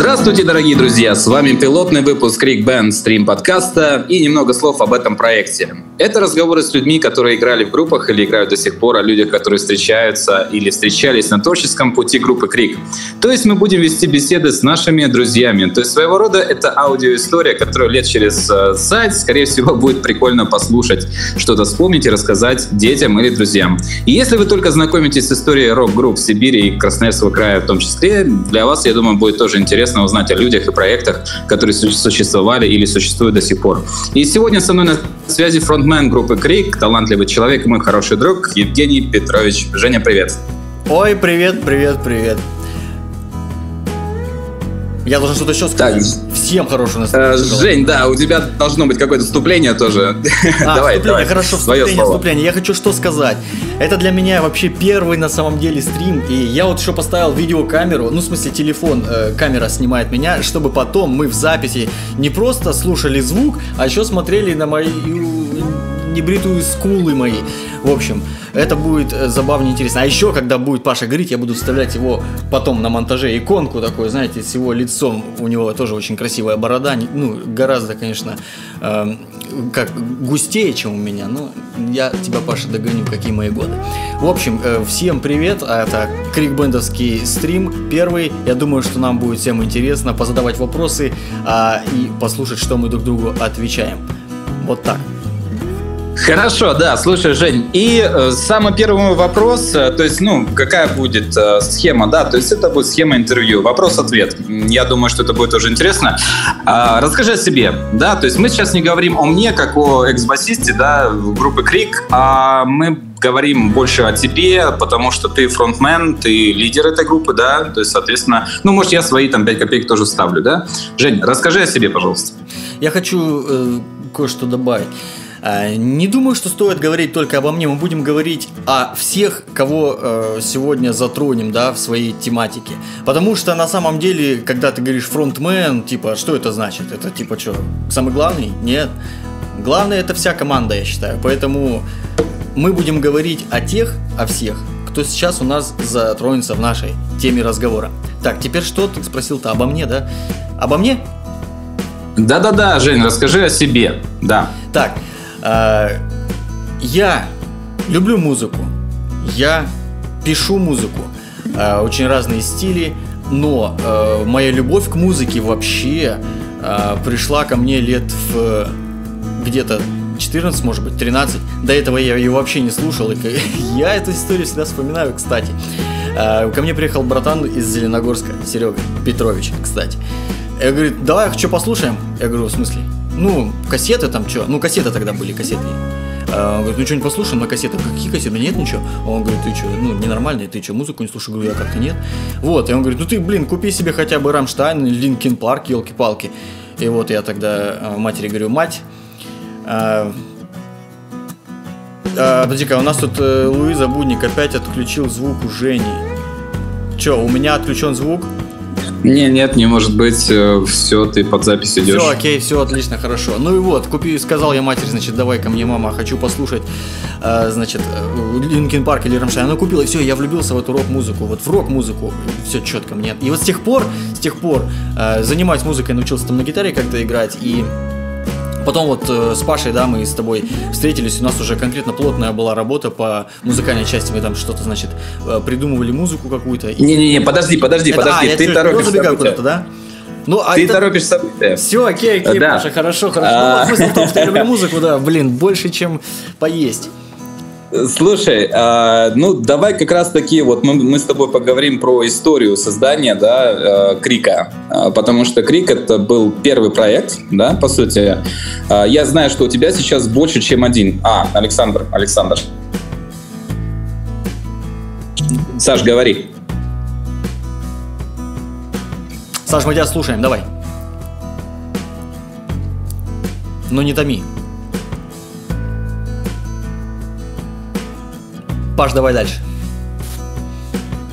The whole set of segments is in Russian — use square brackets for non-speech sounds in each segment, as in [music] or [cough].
Здравствуйте, дорогие друзья! С вами пилотный выпуск Крик Band стрим подкаста и немного слов об этом проекте. Это разговоры с людьми, которые играли в группах или играют до сих пор, о людях, которые встречаются или встречались на творческом пути группы Крик. То есть мы будем вести беседы с нашими друзьями. То есть своего рода это аудиоистория, которую лет через э, сайт, скорее всего, будет прикольно послушать, что-то вспомнить и рассказать детям или друзьям. И если вы только знакомитесь с историей рок-групп Сибири и Красноярского края в том числе, для вас, я думаю, будет тоже интересно узнать о людях и проектах, которые существовали или существуют до сих пор. И сегодня со мной на связи фронт фронтмен группы Крик, талантливый человек и мой хороший друг Евгений Петрович. Женя, привет. Ой, привет, привет, привет. Я должен что-то еще сказать. Так. Всем хорошего настроения. Э, Жень, да, у тебя должно быть какое-то вступление тоже. А, [laughs] давай, вступление, давай. хорошо, вступление, вступление. Я хочу что сказать. Это для меня вообще первый на самом деле стрим, и я вот еще поставил видеокамеру, ну, в смысле, телефон, э, камера снимает меня, чтобы потом мы в записи не просто слушали звук, а еще смотрели на мои небритую скулы мои. В общем, это будет э, забавно интересно. А еще, когда будет Паша говорить, я буду вставлять его потом на монтаже иконку такой, знаете, с его лицом. У него тоже очень красивая борода. Ну, гораздо, конечно, э, как густее, чем у меня. Но я тебя, Паша, догоню, какие мои годы. В общем, э, всем привет. Это Крикбендовский стрим. Первый. Я думаю, что нам будет всем интересно позадавать вопросы э, и послушать, что мы друг другу отвечаем. Вот так. Хорошо, да, слушай, Жень, и э, самый первый вопрос, э, то есть, ну, какая будет э, схема, да, то есть это будет схема интервью, вопрос-ответ. Я думаю, что это будет тоже интересно. А, расскажи о себе, да, то есть мы сейчас не говорим о мне, как о экс-басисте, да, группы Крик, а мы говорим больше о тебе, потому что ты фронтмен, ты лидер этой группы, да, то есть, соответственно, ну, может, я свои там 5 копеек тоже ставлю, да. Жень, расскажи о себе, пожалуйста. Я хочу э, кое-что добавить. Э, не думаю, что стоит говорить только обо мне. Мы будем говорить о всех, кого э, сегодня затронем, да, в своей тематике. Потому что на самом деле, когда ты говоришь фронтмен, типа, что это значит? Это типа что, самый главный? Нет. Главное это вся команда, я считаю. Поэтому мы будем говорить о тех, о всех, кто сейчас у нас затронется в нашей теме разговора. Так, теперь что? Ты спросил-то обо мне, да? Обо мне? Да-да-да, Жень, расскажи о себе. Да. Так, а, я люблю музыку, я пишу музыку, а, очень разные стили, но а, моя любовь к музыке вообще пришла ко мне лет в где-то 14, может быть, 13. До этого я ее вообще не слушал. И [laughs] я эту историю всегда вспоминаю, кстати. Ко мне приехал братан из Зеленогорска, Серега Петрович, кстати. Я говорю, давай, что послушаем? Я говорю, в смысле? Ну, кассеты там что, ну, кассеты тогда были, кассеты. А, он говорит, ну что-нибудь послушаем на кассетах. Какие кассеты? Нет ничего. Он говорит, ты что, ну, ненормальный, ты что, музыку не слушаешь? Говорю, я как-то нет. Вот, и он говорит, ну ты, блин, купи себе хотя бы Rammstein Linkin Park, елки-палки. И вот я тогда а, матери говорю, мать, а, а, подожди-ка, у нас тут э, Луиза Будник опять отключил звук у Жени. Че, у меня отключен звук? Не, нет, не может быть. Э, все, ты под запись идешь. Все, окей, все отлично, хорошо. Ну и вот, купи, сказал я матери, значит, давай ко мне, мама, хочу послушать, э, значит, Linkin Park или Рамшайн. Она купила, и все, я влюбился в эту рок-музыку, вот в рок-музыку, все четко мне. И вот с тех пор, с тех пор э, занимаюсь музыкой, научился там на гитаре как-то играть, и Потом вот э, с Пашей, да, мы с тобой встретились, у нас уже конкретно плотная была работа по музыкальной части, мы там что-то, значит, э, придумывали музыку какую-то. Не-не-не, подожди, подожди, это, подожди, а, ты торопишь куда-то, да? Ну, а ты это... торопишь события. Все, окей, окей, да. Паша, хорошо, хорошо. А... Ну, смысл в том, что я люблю музыку, да, блин, больше, чем поесть. Слушай, э, ну давай как раз таки вот мы, мы с тобой поговорим про историю создания, да, э, Крика, э, потому что Крик это был первый проект, да, по сути. Э, я знаю, что у тебя сейчас больше, чем один. А, Александр, Александр. Саш, говори. Саш, мы тебя слушаем, давай. Но не томи. Паш, давай дальше.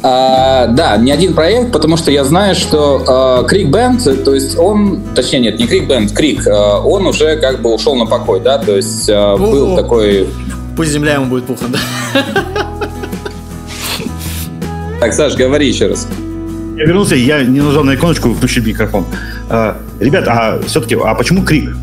А, да, не один проект, потому что я знаю, что Крик uh, Бенд, то есть он, точнее нет, не Крик Бенд, Крик, uh, он уже как бы ушел на покой, да, то есть uh, был такой... Пусть земля ему будет пухом, да? Так, Саш, говори еще раз. Я вернулся, я не нажал на иконочку включить микрофон. А, ребят, а все-таки, а почему крик?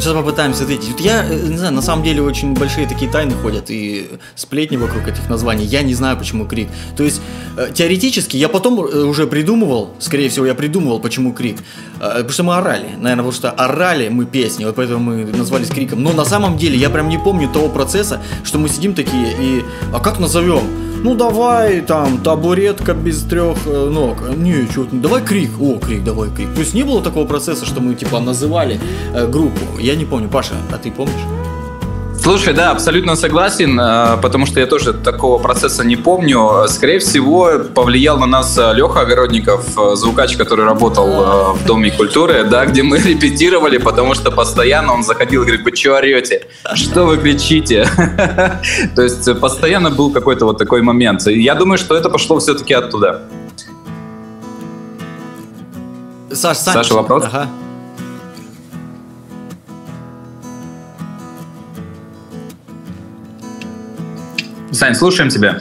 Ну, сейчас попытаемся ответить. Вот я, э, не знаю, на самом деле очень большие такие тайны ходят и сплетни вокруг этих названий. Я не знаю, почему крик. То есть, э, теоретически, я потом э, уже придумывал, скорее всего, я придумывал, почему крик. Потому что мы орали. Наверное, потому что орали мы песни, вот поэтому мы назвались криком. Но на самом деле я прям не помню того процесса, что мы сидим такие и... А как назовем? Ну давай там табуретка без трех э, ног. Не, что давай крик. О, крик, давай крик. То есть не было такого процесса, что мы типа называли э, группу. Я не помню. Паша, а ты помнишь? Слушай, да, абсолютно согласен, э, потому что я тоже такого процесса не помню. Скорее всего, повлиял на нас э, Леха Огородников, э, звукач, который работал в Доме культуры, да, где мы [laughs] репетировали, потому что постоянно он заходил и говорит, вы что орете? Что вы кричите? [laughs] То есть постоянно был какой-то вот такой момент. Я думаю, что это пошло все-таки оттуда. Саш, Саша, вопрос? Ага. Сань, слушаем тебя.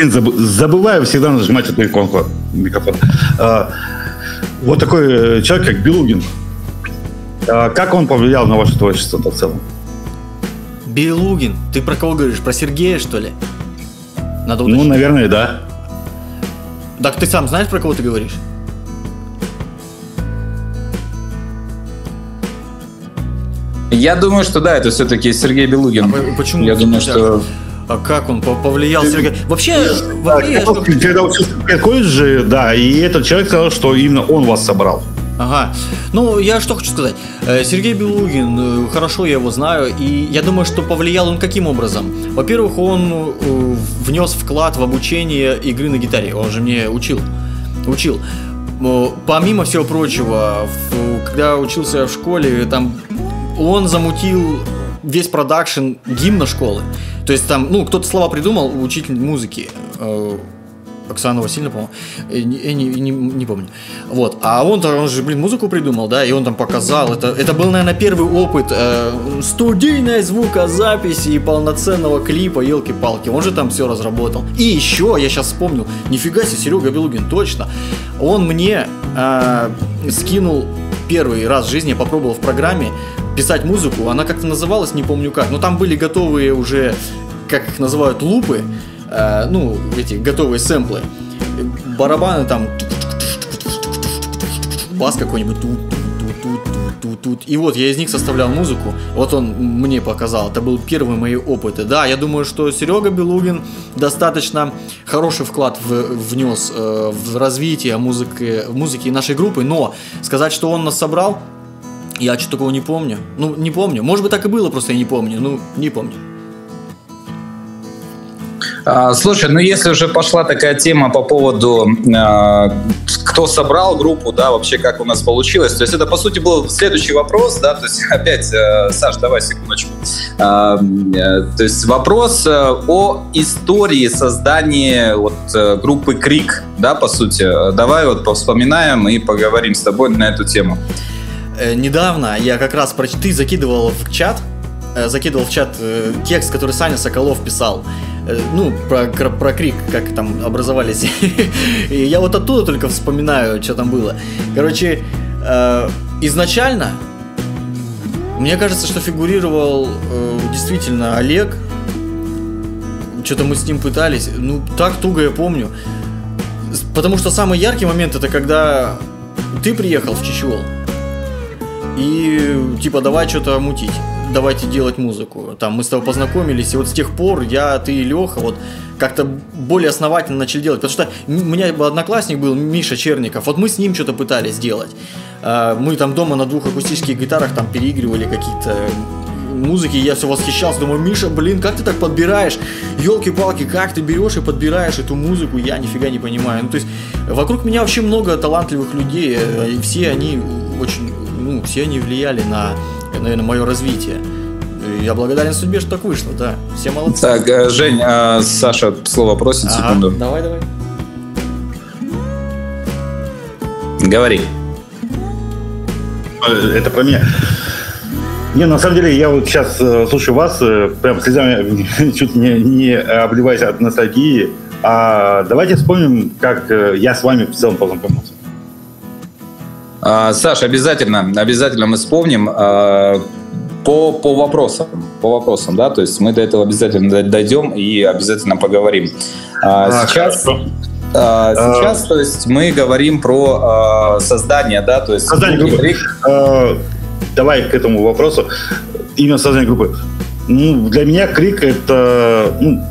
Забываю всегда нажимать эту иконку микрофон. А, вот такой э, человек, как Белугин. А, как он повлиял на ваше творчество в целом? Белугин? Ты про кого говоришь? Про Сергея, что ли? Надо уточнить. Ну, наверное, да. Так ты сам знаешь, про кого ты говоришь? Я думаю, что да, это все-таки Сергей Белугин. А почему? Я думаю, что... А как он повлиял Сергей? Вообще, да, когда учился в колледже, да, и этот человек сказал, что именно он вас собрал. Ага. Ну, я что хочу сказать. Э, Сергей Белугин, э, хорошо я его знаю, и я думаю, что повлиял он каким образом? Во-первых, он э, внес вклад в обучение игры на гитаре. Он же мне учил. Учил. Помимо всего прочего, когда учился в школе, там он замутил весь продакшн гимна школы. То есть там, ну, кто-то слова придумал, учитель музыки. Э, Оксана Васильевна, по-моему, не, не, не помню. Вот. А он, он же, блин, музыку придумал, да, и он там показал. Это, это был, наверное, первый опыт э, студийной звукозаписи и полноценного клипа, елки-палки. Он же там все разработал. И еще, я сейчас вспомнил, нифига себе, Серега Белугин, точно. Он мне э, скинул первый раз в жизни, я попробовал в программе писать музыку. Она как-то называлась, не помню как, но там были готовые уже, как их называют, лупы, э, ну, эти готовые сэмплы. Барабаны там бас какой-нибудь. И вот я из них составлял музыку. Вот он мне показал. Это был первый мои опыты. Да, я думаю, что Серега Белугин достаточно хороший вклад в, внес э, в развитие музыки, музыки нашей группы. Но сказать, что он нас собрал, я что-то такого не помню. Ну, не помню. Может быть, так и было, просто я не помню. Ну, не помню. А, слушай, ну если уже пошла такая тема по поводу, э, кто собрал группу, да, вообще как у нас получилось, то есть это, по сути, был следующий вопрос, да, то есть [laughs] опять, э, Саш, давай секундочку. Э, то есть вопрос о истории создания вот группы Крик, да, по сути. Давай вот вспоминаем и поговорим с тобой на эту тему. Э, недавно я как раз про... Ты закидывал в чат, э, закидывал в чат э, текст, который Саня Соколов писал. Ну, про, про, про крик, как там образовались. [laughs] И я вот оттуда только вспоминаю, что там было. Короче, изначально мне кажется, что фигурировал действительно Олег. Что-то мы с ним пытались. Ну, так туго я помню. Потому что самый яркий момент это когда ты приехал в Чечевол. И типа давай что-то мутить, давайте делать музыку. Там мы с тобой познакомились, и вот с тех пор я, ты и Леха вот как-то более основательно начали делать. Потому что у меня одноклассник был Миша Черников, вот мы с ним что-то пытались делать. А, мы там дома на двух акустических гитарах там переигрывали какие-то музыки, я все восхищался, думаю, Миша, блин, как ты так подбираешь? Елки-палки, как ты берешь и подбираешь эту музыку, я нифига не понимаю. Ну, то есть, вокруг меня вообще много талантливых людей, э, и все они очень ну, все они влияли на, наверное, мое развитие. Я благодарен судьбе, что так вышло, да. Все молодцы. Так, э, Жень, а Саша слово просит, ага, секунду. Давай, давай. Говори. Э, это про меня. Не, на самом деле, я вот сейчас э, слушаю вас, э, прям слезами [laughs] чуть не, не обливаясь от ностальгии. А давайте вспомним, как э, я с вами в целом познакомился. А, Саш, обязательно, обязательно мы вспомним а, по, по вопросам, по вопросам, да, то есть мы до этого обязательно дойдем и обязательно поговорим. А, а сейчас, а, сейчас, то есть мы говорим про а, создание, да, то есть создание группы. А, давай к этому вопросу. Именно создание группы. Ну, для меня крик это, ну,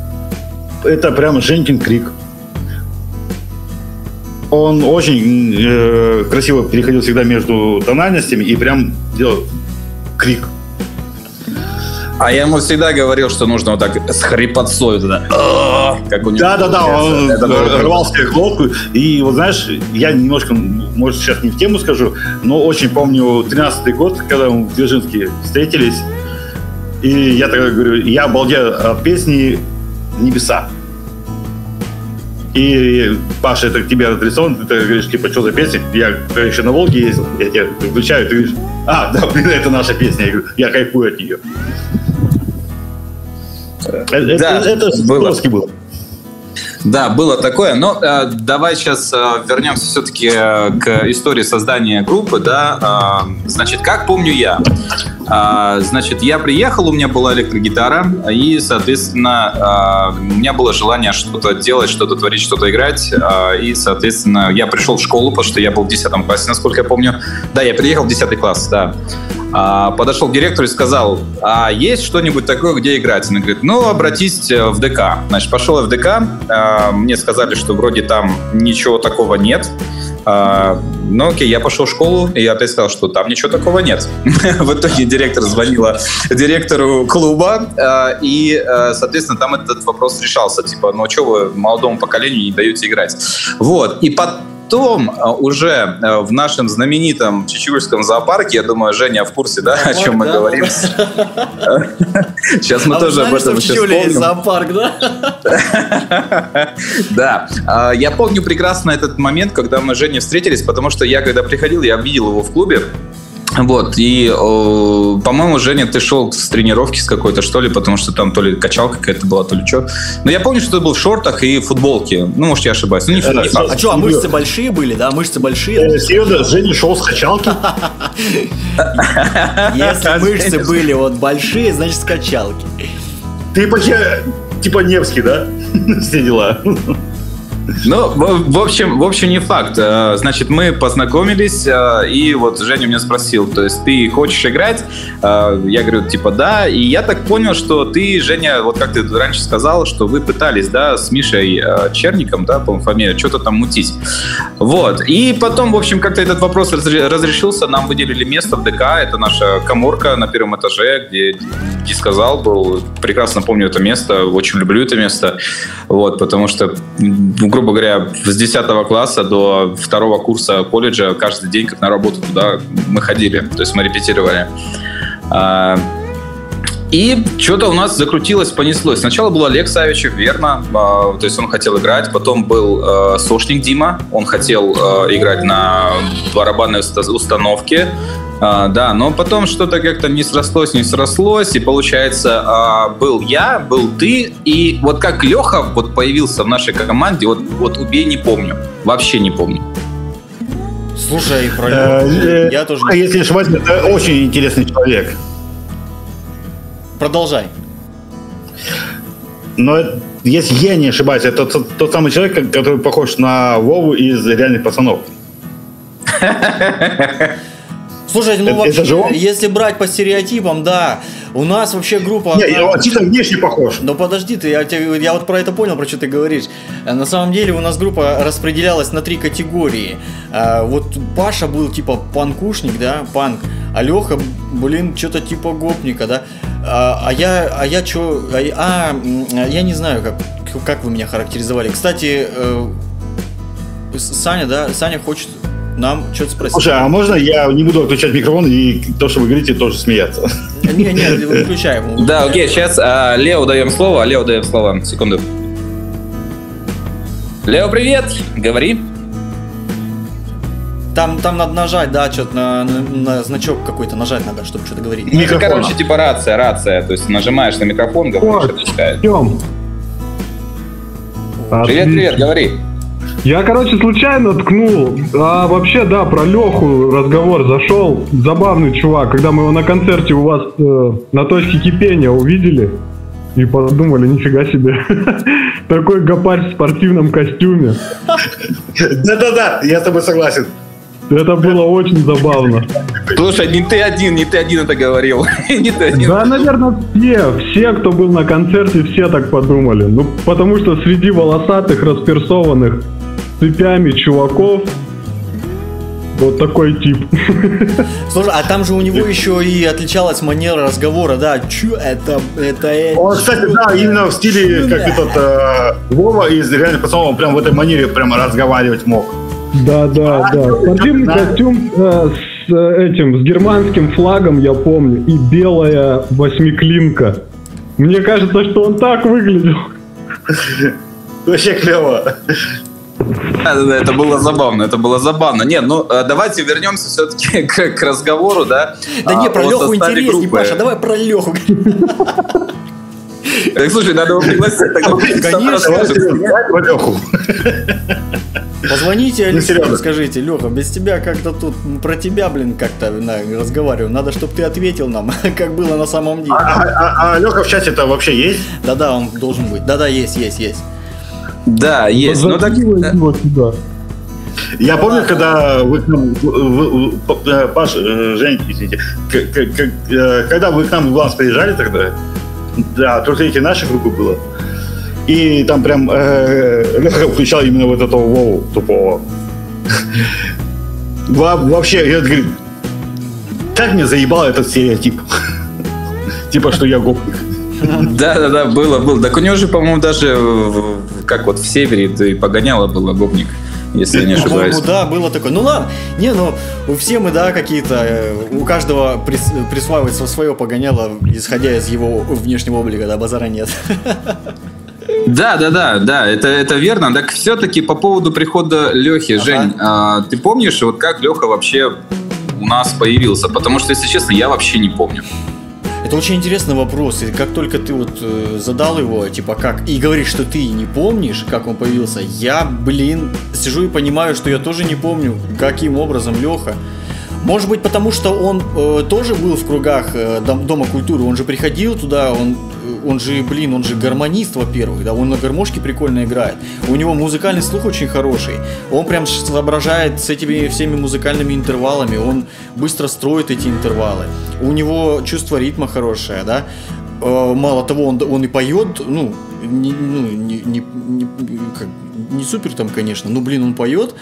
это прям Женькин крик. Он очень э, красиво переходил всегда между тональностями и прям делал крик. А я ему всегда говорил, что нужно вот так с хрипотцой туда. Как у него да, да, да, он рвал себе глотку. И вот знаешь, я немножко, может, сейчас не в тему скажу, но очень помню 13-й год, когда мы в Дзержинске встретились. И я тогда говорю, я обалдел от песни «Небеса». И, Паша, это к тебе адресован, ты говоришь, типа, что за песня? Я еще на Волге ездил, я тебя включаю, ты говоришь, а, да, блин, это наша песня. Я говорю, я кайфую от нее. Да, это, это было. было. Да, было такое. Но э, давай сейчас э, вернемся все-таки э, к истории создания группы. Да? Э, значит, как помню я. Э, значит, я приехал, у меня была электрогитара, и, соответственно, э, у меня было желание что-то делать, что-то творить, что-то играть. Э, и, соответственно, я пришел в школу, потому что я был в 10 классе, насколько я помню. Да, я приехал в 10 класс, да. А, подошел к директору и сказал, а есть что-нибудь такое, где играть? Он говорит, ну, обратись э, в ДК. Значит, пошел в ДК, а, мне сказали, что вроде там ничего такого нет. А, ну окей, я пошел в школу, и я опять сказал, что там ничего такого нет. [laughs] в итоге директор звонила директору клуба, и, соответственно, там этот вопрос решался. Типа, ну что вы молодому поколению не даете играть? Вот. И потом потом а, уже э, в нашем знаменитом Чечевырском зоопарке, я думаю, Женя в курсе, да, о чем мы говорим. [laughs] Сейчас мы а тоже об этом сейчас вспомним. зоопарк, да? [laughs] Да. А, я помню прекрасно этот момент, когда мы с Женей встретились, потому что я, когда приходил, я видел его в клубе, вот, и, по-моему, Женя, ты шел с тренировки с какой-то, что ли, потому что там то ли качалка какая-то была, то ли что. Но я помню, что ты был в шортах и футболке. Ну, может, я ошибаюсь. Ну, не, не факт. А что, а мышцы большие были, да? Мышцы большие? Э, серьезно, Женя шел с качалки? Если [laughs] мышцы были вот большие, значит, с качалки. Ты почти, типа Невский, да? [laughs] Все дела. Ну, в, общем, в общем, не факт. Э, значит, мы познакомились, э, и вот Женя меня спросил, то есть ты хочешь играть? Э, я говорю, типа, да. И я так понял, что ты, Женя, вот как ты раньше сказал, что вы пытались, да, с Мишей Черником, да, по-моему, фамилия, что-то там мутить. Вот. И потом, в общем, как-то этот вопрос разрешился, нам выделили место в ДК, это наша коморка на первом этаже, где, где сказал, был, прекрасно помню это место, очень люблю это место, вот, потому что грубо говоря, с 10 класса до второго курса колледжа каждый день, как на работу туда мы ходили, то есть мы репетировали. И что-то у нас закрутилось, понеслось. Сначала был Олег Савичев, верно, а, то есть он хотел играть. Потом был э, Сошник Дима, он хотел э, играть на барабанной установке. А, да, но потом что-то как-то не срослось, не срослось, и получается, а, был я, был ты, и вот как Леха вот появился в нашей команде, вот, вот убей, не помню, вообще не помню. Слушай, про э, я тоже... А если не ошибаюсь, это очень интересный человек. Продолжай. Но если я не ошибаюсь, это тот, тот самый человек, который похож на Вову из «Реальных пацанов». [laughs] Слушайте, ну это, вообще, это же он? если брать по стереотипам, да, у нас вообще группа... Не, он чисто внешне похож. Но подожди, ты, я, я вот про это понял, про что ты говоришь. На самом деле у нас группа распределялась на три категории. А, вот Паша был типа панкушник, да, панк, а Леха, блин, что-то типа гопника, да. А, а я, а я что, а, а, я не знаю, как, как вы меня характеризовали. Кстати, э, Саня, да, Саня хочет нам что-то спросить. Слушай, а можно я не буду отключать микрофон и то, что вы говорите, тоже смеяться? Не, не, выключаем. [laughs] Да, окей, сейчас а, Лео даем слово, Лео даем слово. Секунду. Лео, привет! Говори. Там, там надо нажать, да, что-то на, на, на значок какой-то нажать надо, чтобы что-то говорить. Ну, это, короче, типа рация, рация. То есть нажимаешь на микрофон, говоришь, отвечает. Тем. Привет, привет, говори. Я, короче, случайно ткнул. А вообще, да, про Леху разговор зашел. Забавный чувак, когда мы его на концерте у вас э, на точке кипения увидели и подумали, нифига себе. [laughs] Такой гопарь в спортивном костюме. Да-да-да, я с тобой согласен. Это было очень забавно. Слушай, не ты один, не ты один это говорил. [laughs] не ты один. Да, наверное, все, все, кто был на концерте, все так подумали. Ну, потому что среди волосатых, расперсованных цепями чуваков вот такой тип. [laughs] Слушай, а там же у него еще и отличалась манера разговора, да, чё это, это... Он, кстати, да, именно в стиле, как этот э, Вова из реальных пацанов, он прям в этой манере прямо разговаривать мог. Да, да, да. Спортивный костюм э, с э, этим, с германским флагом, я помню, и белая восьмиклинка. Мне кажется, что он так выглядел. [laughs] Вообще клево. Да, да, да, это было забавно, это было забавно. Не, ну э, давайте вернемся все-таки [laughs] к, к разговору, да? Да а, не, про Леху интереснее, группы. Паша, давай про Леху. Так, слушай, надо его пригласить. Конечно. Позвоните ну, Алексею, скажите, Леха, без тебя как-то тут про тебя, блин, как-то разговариваю. Надо, чтобы ты ответил нам, [laughs] как было на самом деле. А, а, а, а Леха в чате-то вообще есть? Да-да, он должен быть. Да-да, есть, есть, есть. Да, есть. Ну так... Я помню, когда вы к нам, э, Паш, э, Жень, извините, э, когда вы к нам в Глаз приезжали тогда, да, только эти наши группы было, и там прям э, Леха включал именно вот этого Вову тупого. Вообще, я говорю, как мне заебал этот стереотип. Типа, что я гопник. Да, да, да, было, было. Так у него же, по-моему, даже как вот в севере и погоняло было гопник если я не ошибаюсь. да, было такое. Ну ладно, не, ну все мы, да, какие-то, э, у каждого прис, присваивается свое погоняло, исходя из его внешнего облика, да, базара нет. [laughs] Да, да, да, да, это, это верно. Так все-таки по поводу прихода Лехи, ага. Жень, а, ты помнишь, вот как Леха вообще у нас появился? Потому что, если честно, я вообще не помню. Это очень интересный вопрос. И как только ты вот э, задал его, типа как, и говоришь, что ты не помнишь, как он появился, я, блин, сижу и понимаю, что я тоже не помню, каким образом Леха. Может быть, потому что он э, тоже был в кругах э, Дома культуры, он же приходил туда, он он же, блин, он же гармонист, во-первых, да, он на гармошке прикольно играет. У него музыкальный слух очень хороший. Он прям соображает с этими всеми музыкальными интервалами, он быстро строит эти интервалы. У него чувство ритма хорошее, да. Э, мало того, он, он и поет, ну, не, ну, не, не, не, как, не супер там, конечно, но, блин, он поет,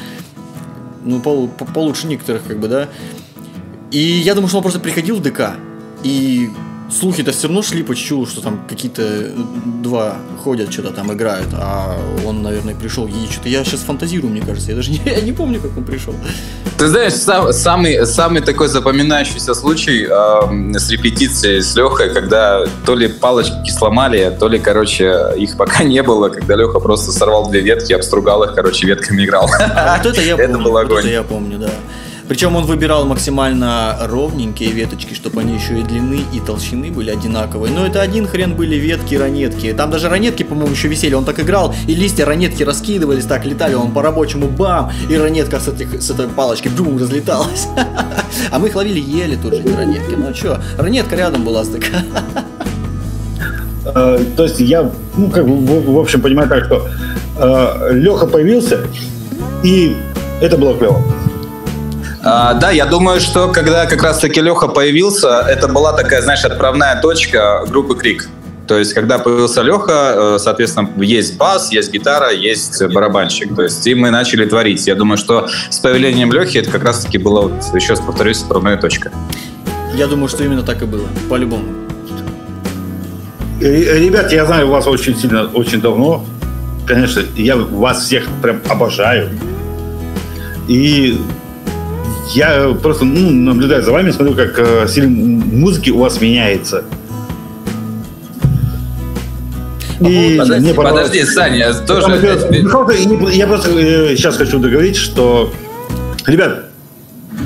ну, по, по, получше некоторых, как бы, да. И я думаю, что он просто приходил в ДК и слухи-то все равно шли по чуть что там какие-то э, два ходят, что-то там играют, а он, наверное, пришел ей что-то. Я сейчас фантазирую, мне кажется, я даже [laughs] не, я не помню, как он пришел. Ты знаешь, сам, самый, самый такой запоминающийся случай э, с репетицией с Лехой, когда то ли палочки сломали, то ли, короче, их пока не было, когда Леха просто сорвал две ветки, обстругал их, короче, ветками играл. А вот это я [laughs] помню, это был огонь. Это я помню, да. Причем он выбирал максимально ровненькие веточки, чтобы они еще и длины, и толщины были одинаковые. Но это один хрен были ветки, ранетки. Там даже ранетки, по-моему, еще висели. Он так играл, и листья ранетки раскидывались, так летали, он по-рабочему бам, и ранетка с, этих, с этой палочки бум разлеталась. [laughs] А мы их ловили, ели тут же ранетки. Ну а что, ранетка рядом была такая. Э, то есть я, ну, как бы, в, в общем, понимаю так, что э, Леха появился, и это было клево. А, да, я думаю, что когда как раз-таки Леха появился, это была такая, знаешь, отправная точка группы Крик. То есть, когда появился Леха, э, соответственно, есть бас, есть гитара, есть барабанщик. То есть, и мы начали творить. Я думаю, что с появлением Лехи это как раз-таки была, вот, еще раз повторюсь, отправная точка. Я думаю, что именно так и было, по-любому. Ребят, я знаю вас очень сильно, очень давно. Конечно, я вас всех прям обожаю. И я просто ну, наблюдаю за вами, смотрю, как э, стиль музыки у вас меняется. И подожди, мне подожди, Саня, тоже... Я просто э, сейчас хочу договорить, что, ребят,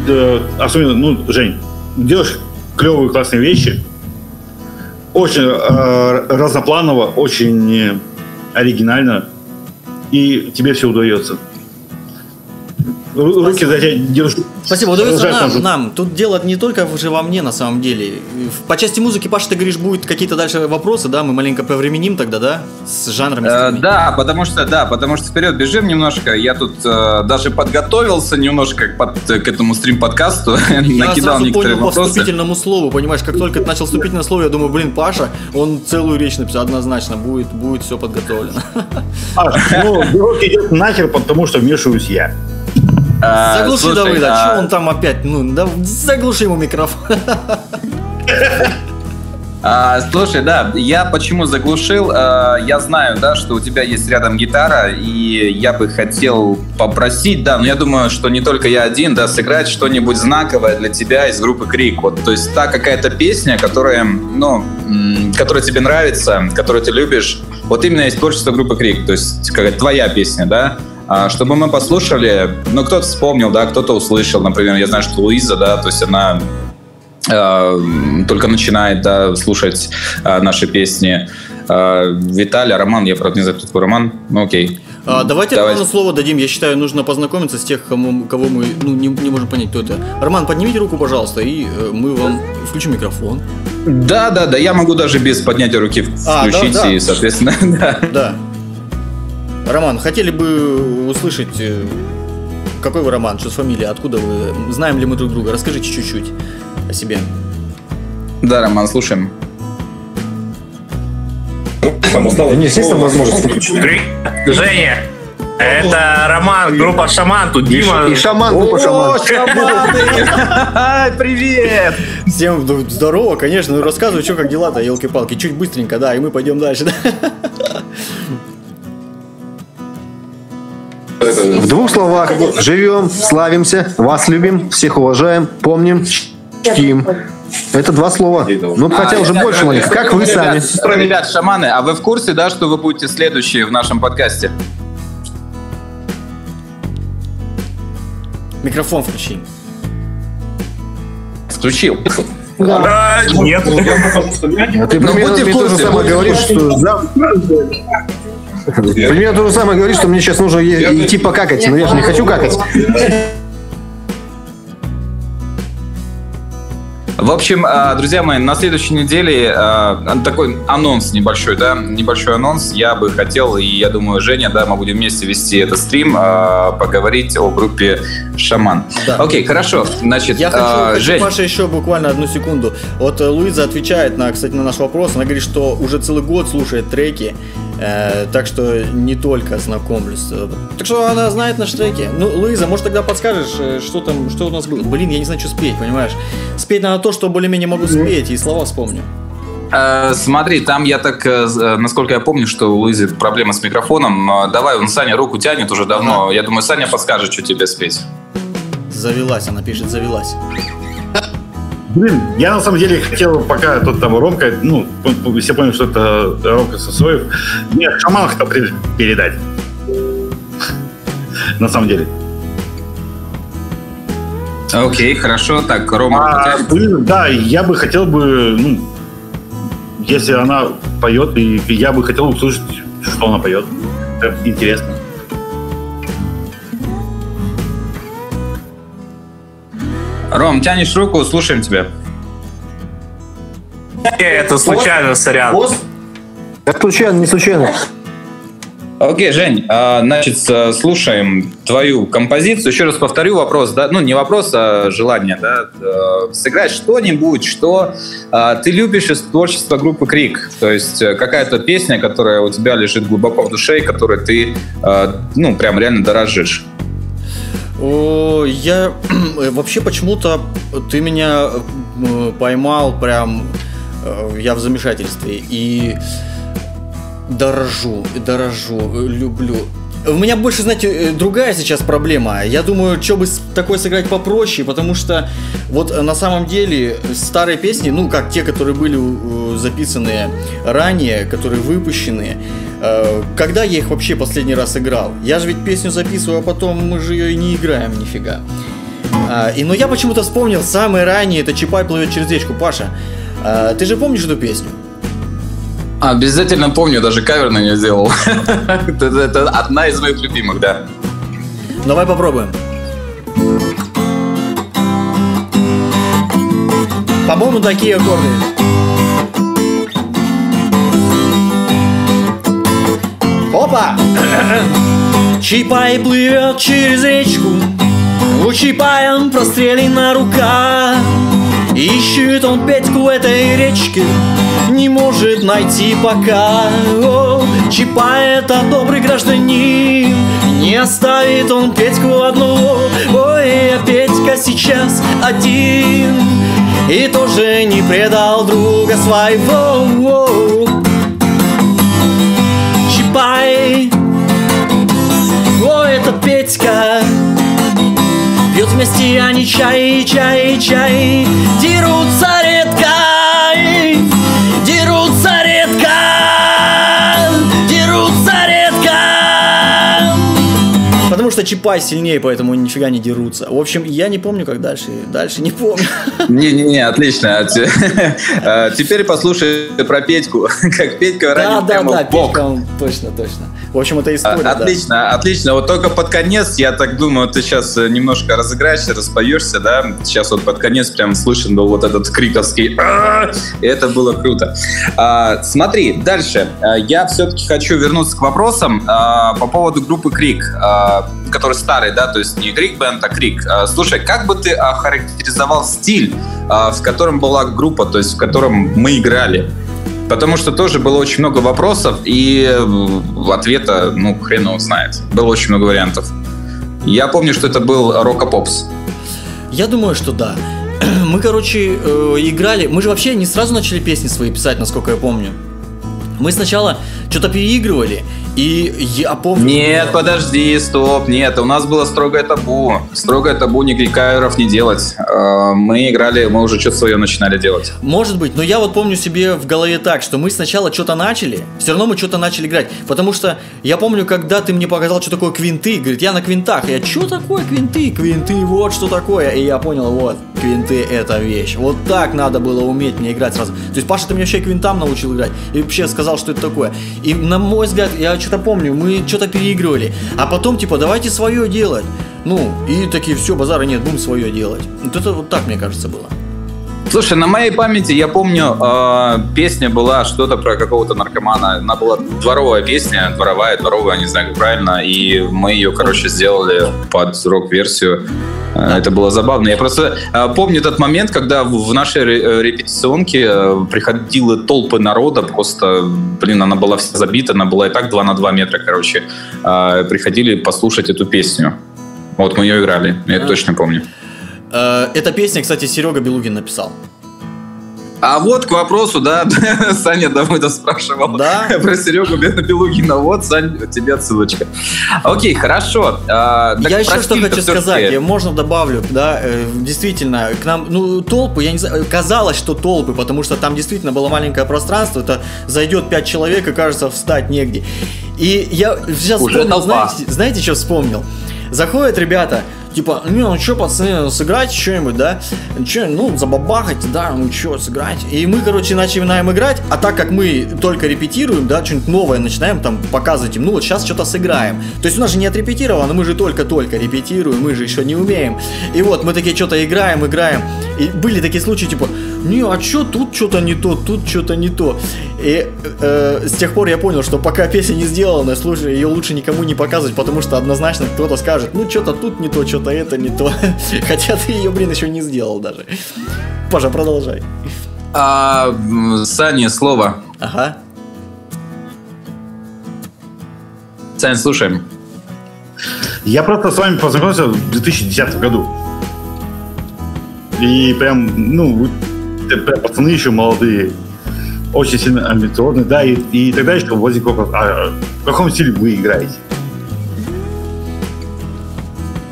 э, особенно, ну, Жень, делаешь клевые классные вещи, очень э, разнопланово, очень оригинально, и тебе все удается руки за тебя держу. Спасибо, удается нам, нам. Тут дело не только уже во мне, на самом деле. По части музыки, Паша, ты говоришь, будут какие-то дальше вопросы, да? Мы маленько повременим тогда, да? С жанрами. Э, да, потому что, да, потому что вперед бежим немножко. Я тут э, даже подготовился немножко к, под, к этому стрим-подкасту. [laughs] Я накидал сразу понял вопросы. по вступительному слову, понимаешь, как только ты начал вступительное слово, я думаю, блин, Паша, он целую речь написал, однозначно, будет, будет все подготовлено. [laughs] Паш, ну, идет нахер, потому что вмешиваюсь я. А, заглуши слушай, Давыда, а... что он там опять? Ну, да, заглуши ему микрофон. [laughs] А, слушай, да, я почему заглушил? А, я знаю, да, что у тебя есть рядом гитара, и я бы хотел попросить, да, но я думаю, что не только я один, да, сыграть что-нибудь знаковое для тебя из группы Крик. Вот, то есть та какая-то песня, которая, ну, которая тебе нравится, которую ты любишь, вот именно из творчества группы Крик, то есть какая-то твоя песня, да, чтобы мы послушали, ну, кто-то вспомнил, да, кто-то услышал, например, я знаю, что Луиза, да, то есть она э, только начинает, да, слушать э, наши песни. Э, Виталий, Роман, я, правда, не знаю, кто такой Роман, ну, окей. А, давайте, давайте Роману слово дадим. Я считаю, нужно познакомиться с тех, кому, кого мы ну, не, не можем понять, кто это. Роман, поднимите руку, пожалуйста, и э, мы вам включим микрофон. Да, да, да. Я могу даже без поднятия руки а, включить, да, да. и, соответственно, [laughs] да. Да. Роман, хотели бы услышать, э, какой вы Роман, что с фамилией, откуда вы, знаем ли мы друг друга? Расскажите чуть-чуть о себе. Да, Роман, слушаем. Не, естественно, возможность. Женя, это Роман, группа Шаман, тут Дима. И Шаман, группа Шаман. [laughs] Привет! Всем здорово, конечно, ну рассказывай, что как дела-то, елки-палки, чуть быстренько, да, и мы пойдем дальше. В двух словах. Живем, славимся, вас любим, всех уважаем, помним, чтим. Это два слова. Ну, хотя а, уже больше молитв. Как вы ребят, сами? Ребят, шаманы, а вы в курсе, да, что вы будете следующие в нашем подкасте? Микрофон включи. Включил. Да, нет. А ты примерно мне то же самое говоришь, что Примерно то же самое говорит, что мне сейчас нужно идти покакать, но я же не хочу какать. В общем, а, друзья мои, на следующей неделе а, такой анонс небольшой, да, небольшой анонс. Я бы хотел, и я думаю, Женя, да, мы будем вместе вести этот стрим, а, поговорить о группе Шаман. Да. Окей, хорошо. Значит, я хочу, Жень... Паша, еще буквально одну секунду. Вот э, Луиза отвечает на, кстати, на наш вопрос. Она говорит, что уже целый год слушает треки. Э, так что не только знакомлюсь. Так что она знает наши треки. Ну, Луиза, может тогда подскажешь, э, что там, что у нас было? Блин, я не знаю, что спеть, понимаешь? Спеть надо то, что более-менее могу спеть, и слова вспомню. Э, смотри, там я так, э, э, насколько я помню, что у Луизы проблема с микрофоном. Давай, он Саня руку тянет уже давно. Ага. Я думаю, Саня подскажет, что тебе спеть. Завелась, она пишет, завелась. Блин, я на самом деле хотел, пока тут там Ромка, ну, все поняли, что это Ромка Сосоев, нет, шаман хотел передать. На самом деле. Окей, хорошо. Так, Рома, а, блин, Да, я бы хотел бы, ну, если она поет, и я бы хотел услышать, что она поет. Это интересно. Ром, тянешь руку, слушаем тебя. Это случайно, сорян. Это случайно, не случайно. Окей, Жень, а, значит, слушаем твою композицию. Еще раз повторю вопрос, да, ну не вопрос, а желание, да, э, сыграть что-нибудь, что а, ты любишь из творчества группы Крик, то есть э, какая-то песня, которая у тебя лежит глубоко в душе и которой ты, ну, прям реально дорожишь. О, я [clears throat] вообще почему-то ты меня поймал прям, э, я в замешательстве и дорожу, дорожу, люблю. У меня больше, знаете, э, другая сейчас проблема. Я думаю, что бы такое сыграть попроще, потому что вот э, на самом деле старые песни, ну как те, которые были записаны ранее, которые выпущены, Э, когда я их вообще последний раз играл? Я же ведь песню записываю, а потом мы же ее и не играем нифига. А, и, но я почему-то вспомнил самое раннее, это Чапай плывет через речку. Паша, а, ты же помнишь эту песню? Обязательно помню, даже кавер на нее сделал. [laughs] это, это одна из моих любимых, да. Давай попробуем. По-моему, такие аккорды. Чипай плывет через речку, у Чипая прострелена рука. Ищет он Петьку в этой речке, не может найти пока. О, Чипай это добрый гражданин, не оставит он Петьку одного. Ой, а Петька сейчас один и тоже не предал друга своего. Вместе они чай, чай, чай Дерутся редко Дерутся редко Дерутся редко Потому что Чапай сильнее, поэтому нифига не дерутся. В общем, я не помню, как дальше. Дальше не помню. Не-не-не, отлично. А, [laughs] теперь послушай про Петьку. [laughs] Как Петька ранил Да, да, да, Петька, точно, точно. В общем, это история, а, Отлично, да. отлично. Вот только под конец, я так думаю, ты сейчас э, немножко разыграешься, распоешься, да? Сейчас вот под конец прям слышен был вот этот криковский. И это было круто. А, смотри, дальше. А, я все-таки хочу вернуться к вопросам а, по поводу группы Крик, а, который старый, да, то есть не Крик Бенд, а Крик. А, слушай, как бы ты охарактеризовал стиль, а, в котором была группа, то есть в котором мы играли? Потому что тоже было очень много вопросов, и э, ответа, ну, хрен его знает. Было очень много вариантов. Я помню, что это был Рока Попс. Я думаю, что да. [clears throat] Мы, короче, э, играли. Мы же вообще не сразу начали песни свои писать, насколько я помню. Мы сначала что-то переигрывали, и я помню... Нет, подожди, стоп, нет, у нас было строгое табу. Строгое табу никаких каверов не делать. А, мы играли, мы уже что-то свое начинали делать. Может быть, но я вот помню себе в голове так, что мы сначала что-то начали, все равно мы что-то начали играть. Потому что я помню, когда ты мне показал, что такое квинты, говорит, я на квинтах. Я, что такое квинты? Квинты, вот что такое. И я понял, вот, квинты это вещь. Вот так надо было уметь мне играть сразу. То есть Паша, ты меня вообще квинтам научил играть. И вообще сказал, что это такое. И на мой взгляд, я что-то помню, мы что-то переигрывали. А потом, типа, давайте свое делать. Ну, и такие, все, базара нет, будем свое делать. Вот это вот так, мне кажется, было. Слушай, на моей памяти я помню, э, песня была что-то про какого-то наркомана. Она была дворовая песня, дворовая, дворовая, не знаю как правильно. И мы ее, короче, сделали под рок-версию. Э, это было забавно. Я просто э, помню этот момент, когда в нашей э, репетиционке приходили толпы народа, просто, блин, она была вся забита, она была и так 2 на 2 метра, короче. Приходили послушать эту песню. Вот мы ее играли, я это точно помню. Эта песня, кстати, Серега Белугин написал. А вот к вопросу, да, [laughs] Саня Давыдов спрашивал да? [laughs] про Серегу Белугина. Вот, Сань, тебе отсылочка. Окей, хорошо. А, я еще что хочу сказать, я можно добавлю, да, э, действительно, к нам, ну, толпы, я не знаю, казалось, что толпы, потому что там действительно было маленькое пространство, это зайдет пять человек и кажется встать негде. И я сейчас Уже вспомнил, знаете, знаете, что вспомнил? Заходят ребята, типа, ну, ну что, пацаны, сыграть что-нибудь, да? Че, ну, забабахать, да, ну что, сыграть. И мы, короче, начинаем играть, а так как мы только репетируем, да, что-нибудь новое начинаем там показывать им, ну вот сейчас что-то сыграем. То есть у нас же не отрепетировано, мы же только-только репетируем, мы же еще не умеем. И вот мы такие что-то играем, играем. И были такие случаи, типа, не, а что тут что-то не то, тут что-то не то. И э, с тех пор я понял, что пока песня не сделана, слушай, ее лучше никому не показывать, потому что однозначно кто-то скажет, ну что-то тут не то, что-то это не то. [laughs] Хотя ты ее, блин, еще не сделал даже. Паша, продолжай. А, Саня, слово. Ага. Сань, слушаем. Я просто с вами познакомился в 2010 году. И прям, ну, пацаны еще молодые, очень сильно амбициозные, да, и, и тогда еще возник вопрос, а в каком стиле вы играете?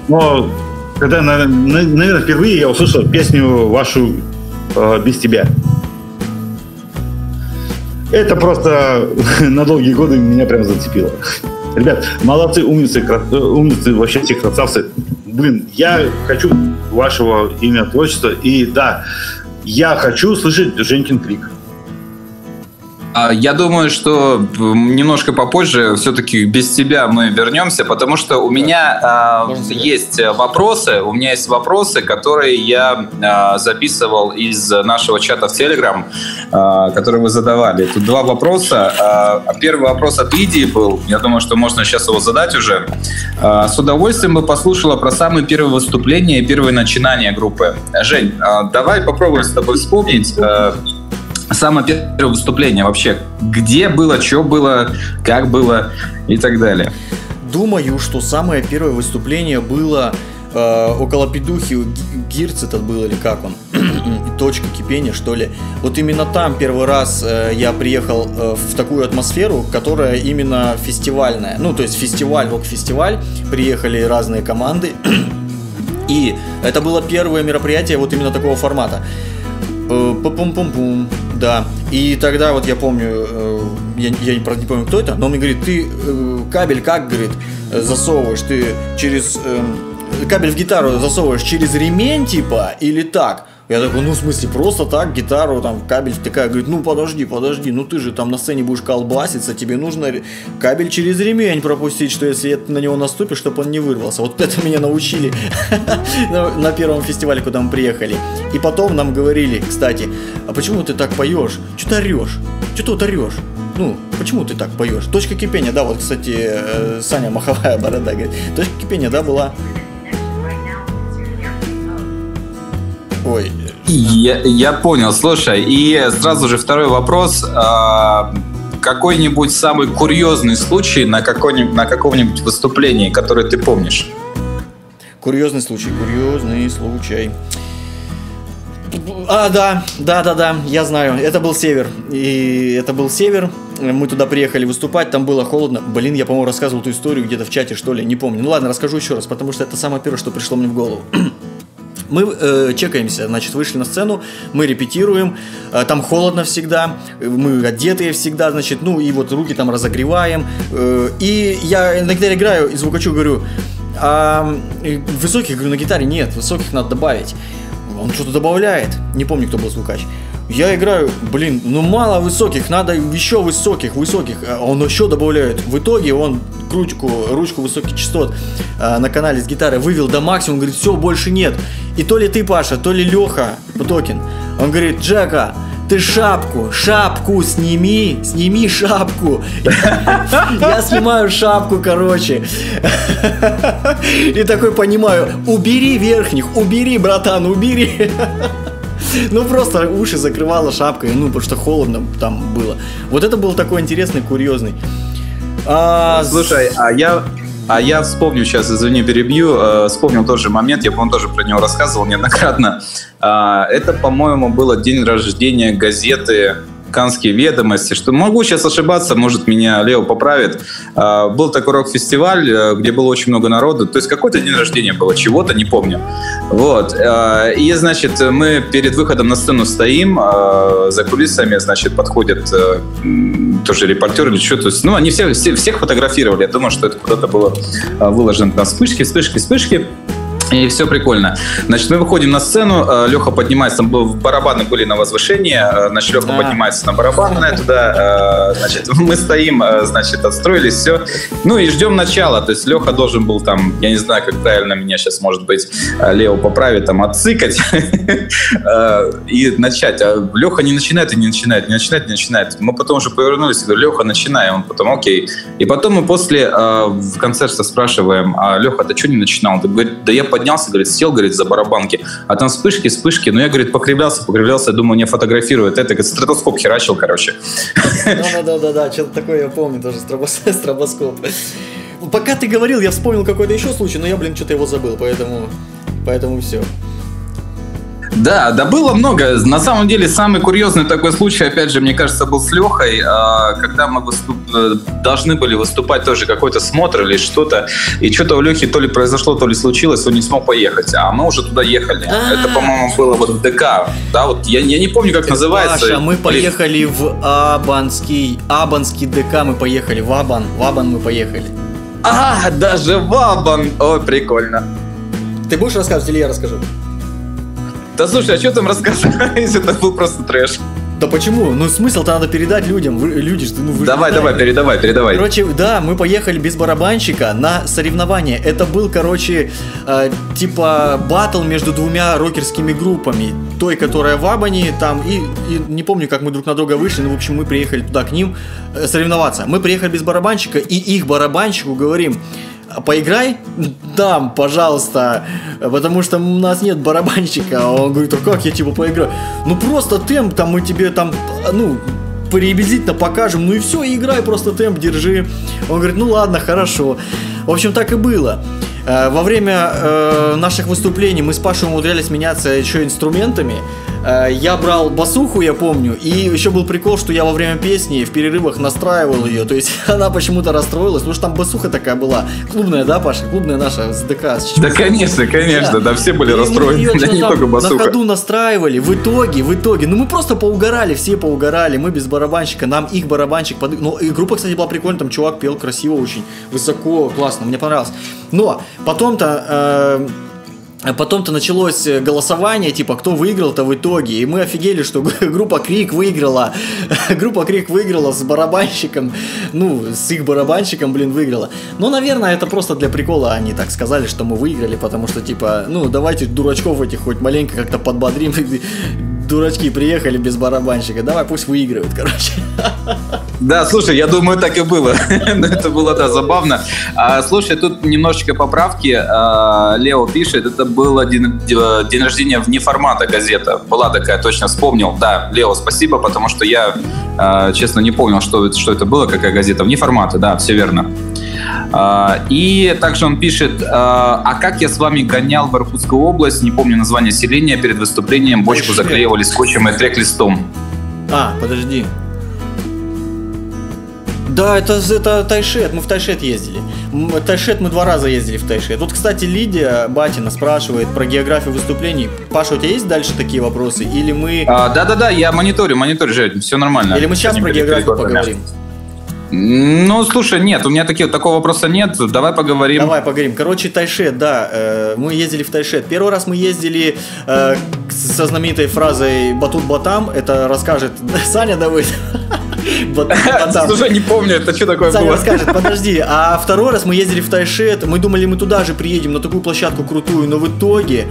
Но когда, наверное, впервые я услышал песню вашу э, «Без тебя». Это просто [laughs] на долгие годы меня прям зацепило. Ребят, молодцы, умницы, умницы, вообще все красавцы. блин, я хочу вашего имя, творчества, и да, я хочу слышать Женькин крик. А, я думаю, что немножко попозже все-таки без тебя мы вернемся, потому что у меня э, есть вопросы, у меня есть вопросы, которые я э, записывал из нашего чата в Телеграм, э, которые вы задавали. Тут два вопроса. Первый вопрос от Лидии был, я думаю, что можно сейчас его задать уже. С удовольствием бы послушала про самые первые выступления и первые начинания группы. Жень, давай попробуем с тобой вспомнить. Самое первое выступление вообще, где было, что было, как было и так далее. Думаю, что самое первое выступление было э, около Педухи, Гирц этот был или как он, [clears throat] точка кипения что ли. Вот именно там первый раз э, я приехал э, в такую атмосферу, которая именно фестивальная. Ну, то есть фестиваль, рок-фестиваль, приехали разные команды. [clears throat] И это было первое мероприятие вот именно такого формата. Э, Пум-пум-пум, да. И тогда вот я помню, э, я, я правда не помню, кто это, но он мне говорит, ты э, кабель как, говорит, засовываешь, ты через кабель в гитару засовываешь через ремень типа или так? Я такой, ну, в смысле, просто так, гитару, там, кабель втыкаю. Говорит, ну, подожди, подожди, ну, ты же там на сцене будешь колбаситься, тебе нужно кабель через ремень пропустить, что если на него наступишь, чтобы он не вырвался. Вот это меня научили [laughs] на первом фестивале, куда мы приехали. И потом нам говорили, кстати, а почему ты так поешь? Что ты орешь? Что ты вот орешь? ну, почему ты так поешь? Точка кипения, да, вот, кстати, э, Саня Маховая [laughs] борода говорит, точка кипения, да, была Ой. Я, я понял, слушай, и сразу же второй вопрос. А, какой-нибудь самый курьезный случай на, на каком-нибудь выступлении, который ты помнишь? Курьезный случай, курьезный случай. А, да, да, да, да, я знаю. Это был север. И это был север. Мы туда приехали выступать, там было холодно. Блин, я, по-моему, рассказывал эту историю где-то в чате, что ли, не помню. Ну ладно, расскажу еще раз, потому что это самое первое, что пришло мне в голову. Мы э, чекаемся, значит, вышли на сцену, мы репетируем, э, там холодно всегда, мы одетые всегда, значит, ну и вот руки там разогреваем. Э, и я гитаре играю, и звукачу говорю, а высоких, говорю, на гитаре нет, высоких надо добавить. Он что-то добавляет, не помню, кто был звукач. Я играю, блин, ну мало высоких, надо еще высоких, высоких. А он еще добавляет. В итоге он ручку, ручку высоких частот э, на канале с гитарой вывел до максимума, говорит, все, больше нет. И то ли ты, Паша, то ли Леха Путокин, он говорит, Джека, ты шапку, шапку сними, сними шапку. [laughs] Я снимаю шапку, короче. [laughs] И такой понимаю, убери верхних, убери, братан, убери. [laughs] [laughs] Ну, просто уши закрывала шапкой, ну, потому что холодно там было. Вот это был такой интересный, курьезный. А... Слушай, а я а я вспомню сейчас, извини, перебью, э, вспомнил тот же момент, я, по-моему, тоже про него рассказывал неоднократно. Э, это, по-моему, было день рождения газеты «Канские ведомости», что могу сейчас ошибаться, может, меня Лео поправит. А, был такой рок-фестиваль, э, где было очень много народу, то есть какой-то день рождения было, чего-то, не помню. Вот. А, и, значит, мы перед выходом на сцену стоим, а, за кулисами, значит, подходят э, тоже репортеры или что-то. Ну, они все, все, всех фотографировали. Я думаю, что это куда-то было выложено. Там вспышки, вспышки, вспышки. И все прикольно. Значит, мы выходим на сцену, э, Леха поднимается, там барабаны были на возвышении, э, значит, Леха а. поднимается на барабаны туда, э, значит, [laughs] мы стоим, значит, отстроились, все. Ну и ждем начала, то есть Леха должен был там, я не знаю, как правильно меня сейчас, может быть, Лео поправит, там, отцикать [laughs] и начать. А Леха не начинает и не начинает, не начинает, не начинает. Мы потом уже повернулись и говорю, Леха, начинай. Он потом, окей. И потом мы после в концерте спрашиваем, а Леха, ты что не начинал? Он говорит, да я поднялся, говорит, сел, говорит, за барабанки, а там вспышки, вспышки, ну я, говорит, покривлялся, покривлялся, думаю, не фотографирует, это, говорит, стратоскоп херачил, короче. Да-да-да, что-то такое я помню тоже, [laughs] стробоскоп. Пока ты говорил, я вспомнил какой-то еще случай, но я, блин, что-то его забыл, поэтому, поэтому все. Да, да было много. На самом деле, самый курьезный такой случай, опять же, мне кажется, был с Лехой, а, когда мы выступ... Э, должны были выступать тоже какой-то смотр или что-то, и что-то у Лехи то ли произошло, то ли случилось, он не смог поехать, а мы уже туда ехали. А-а-а. Это, по-моему, было вот в ДК, да, вот я, я не помню, как называется. Паша, мы поехали в Абанский, Абанский ДК мы поехали, в Абан, в Абан мы поехали. А, даже в Абан, ой, прикольно. Ты будешь рассказывать или я расскажу? Да слушай, а что там рассказывать, [laughs] если это был просто трэш? Да почему? Ну смысл-то надо передать людям. Вы, люди, ну, вы давай, же давай, передавай, передавай. Короче, да, мы поехали без барабанщика на соревнования. Это был, короче, э, типа батл между двумя рокерскими группами. Той, которая в Абане, там, и, и не помню, как мы друг на друга вышли, но, в общем, мы приехали туда к ним э, соревноваться. Мы приехали без барабанщика, и их барабанщику говорим, «А поиграй там, пожалуйста, потому что у нас нет барабанщика. А он говорит, а как я типа поиграю? Ну просто темп, там мы тебе там, ну, приблизительно покажем, ну и все, играй, просто темп держи. Он говорит, ну ладно, хорошо. В общем, так и было. Э, во время э, наших выступлений мы с Пашей умудрялись меняться еще инструментами. Э, я брал басуху, я помню, и еще был прикол, что я во время песни в перерывах настраивал ее, то есть [laughs] она почему-то расстроилась, потому что там басуха такая была, клубная, да, Паша, клубная наша с ДК. С да, конечно, конечно, да, да все были и расстроены, [laughs] да, не только басуха. На ходу настраивали, в итоге, в итоге, ну мы просто поугорали, все поугорали, мы без барабанщика, нам их барабанщик, под... ну и группа, кстати, была прикольная, там чувак пел красиво очень, высоко, классно, мне понравилось. Но потом-то э, потом-то началось э, голосование, типа, кто выиграл-то в итоге. И мы офигели, что [laughs] группа Крик выиграла. [laughs] группа Крик выиграла с барабанщиком. Ну, с их барабанщиком, блин, выиграла. Но, наверное, это просто для прикола они так сказали, что мы выиграли, потому что, типа, ну, давайте дурачков этих хоть маленько как-то подбодрим. [laughs] Дурачки приехали без барабанщика. Давай, пусть выигрывают, короче. Да, слушай, я думаю, так и было. [laughs] это было, да, забавно. А, слушай, тут немножечко поправки. А, Лео пишет, это было день, рождения вне формата газета. Была такая, точно вспомнил. Да, Лео, спасибо, потому что я, а, честно, не понял, что, что это было, какая газета. Вне формата, да, все верно. А, и также он пишет, а, а как я с вами гонял в Иркутскую область, не помню название селения, перед выступлением бочку заклеивали скотчем и трек-листом. А, подожди. Да, это, это Тайшет, мы в Тайшет ездили. Тайшет мы два раза ездили в Тайшет. Тут, кстати, Лидия Батина спрашивает про географию выступлений. Паша, у тебя есть дальше такие вопросы? Или мы... А, да-да-да, я мониторю, мониторю, Жень, все нормально. Или мы сейчас про географию поговорим? Ну, слушай, нет, у меня таких, такого вопроса нет. Давай поговорим. Давай поговорим. Короче, Тайшет, да, э, мы ездили в Тайшет. Первый раз мы ездили э, со знаменитой фразой «Батут Батам». Это расскажет [laughs] Саня Давыд. [laughs] Уже не помню, это что такое Саня было. расскажет, подожди. А второй раз мы ездили в Тайшет. Мы думали, мы туда же приедем, на такую площадку крутую, но в итоге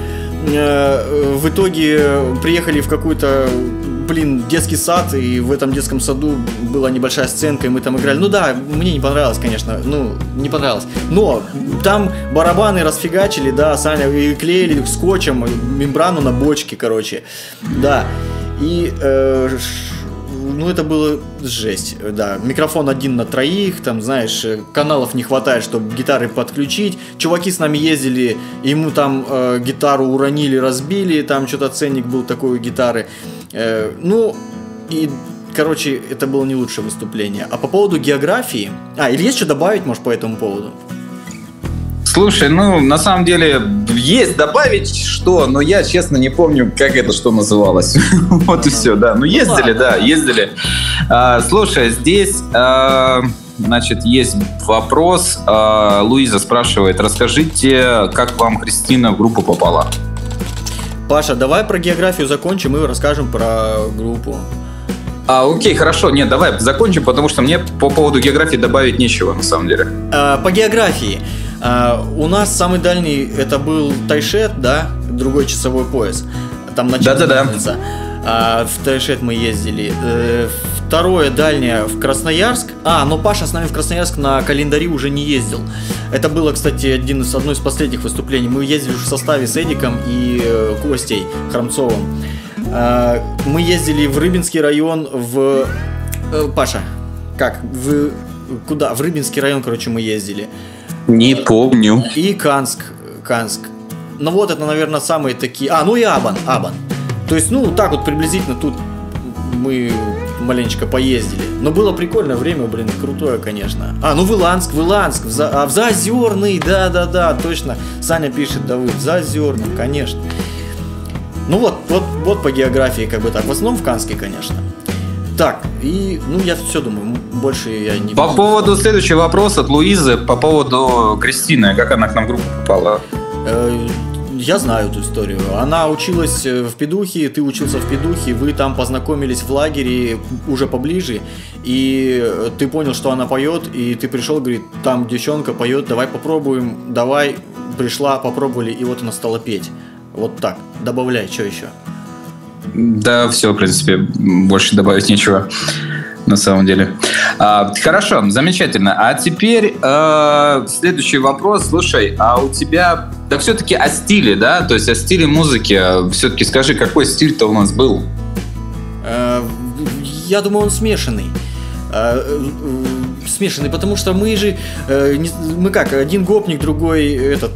э, в итоге приехали в какую-то блин, детский сад, и в этом детском саду была небольшая сценка, и мы там играли. Ну да, мне не понравилось, конечно, ну, не понравилось. Но там барабаны расфигачили, да, Саня, и клеили скотчем мембрану на бочке, короче. Да. И э, ну это было жесть, да. Микрофон один на троих, там, знаешь, каналов не хватает, чтобы гитары подключить. Чуваки с нами ездили, ему там э, гитару уронили, разбили, там что-то ценник был такой у гитары. Э, ну, и короче, это было не лучшее выступление. А по поводу географии... А, или есть что добавить, может, по этому поводу? Слушай, ну, на самом деле, есть добавить что, но я, честно, не помню, как это что называлось. [laughs] вот и все, да. Ну, ездили, да, ездили. А, слушай, здесь, а, значит, есть вопрос. А, Луиза спрашивает, расскажите, как вам Кристина в группу попала? Паша, давай про географию закончим и расскажем про группу. А, окей, хорошо. Нет, давай закончим, потому что мне по поводу географии добавить нечего, на самом деле. А, по географии. А, у нас самый дальний это был Тайшет, да, другой часовой пояс. Там начало Да-да-да. А, в Тайшет мы ездили. Э, второе дальнее в Красноярск. А, но Паша с нами в Красноярск на календаре уже не ездил. Это было, кстати, один из, одно из последних выступлений. Мы ездили в составе с Эдиком и э, Костей Хромцовым. А, мы ездили в Рыбинский район в... Э, Паша, как? В... Куда? В Рыбинский район, короче, мы ездили. Не помню. И Канск. Канск. Ну вот это, наверное, самые такие... А, ну и Абан. Абан. То есть, ну, так вот приблизительно тут мы маленечко поездили. Но было прикольное время, блин, крутое, конечно. А, ну в Иланск, в Иланск, в, За... а в Заозерный, да-да-да, точно. Саня пишет, да вы, в Заозерном, конечно. Ну вот, вот, вот по географии как бы так. В основном в Канске, конечно. Так, и, ну, я все думаю, больше я не... По поводу следующего вопроса от Луизы, по поводу Кристины, как она к нам в группу попала? Э, я знаю эту историю. Она училась э, в Педухе, ты учился в Педухе, вы там познакомились в лагере уже поближе, и ты понял, что она поет, и ты пришел, говорит, там девчонка поет, давай попробуем, давай, пришла, попробовали, и вот она стала петь. Вот так. Добавляй, что еще? Да, все, в принципе, больше добавить нечего на самом деле. А, хорошо, замечательно. А теперь э, следующий вопрос. Слушай, а у тебя, да все-таки о стиле, да? То есть о стиле музыки. Все-таки скажи, какой стиль-то у нас был? Э, я думаю, он смешанный. Э, э, смешанный, потому что мы же, э, мы как, один гопник, другой этот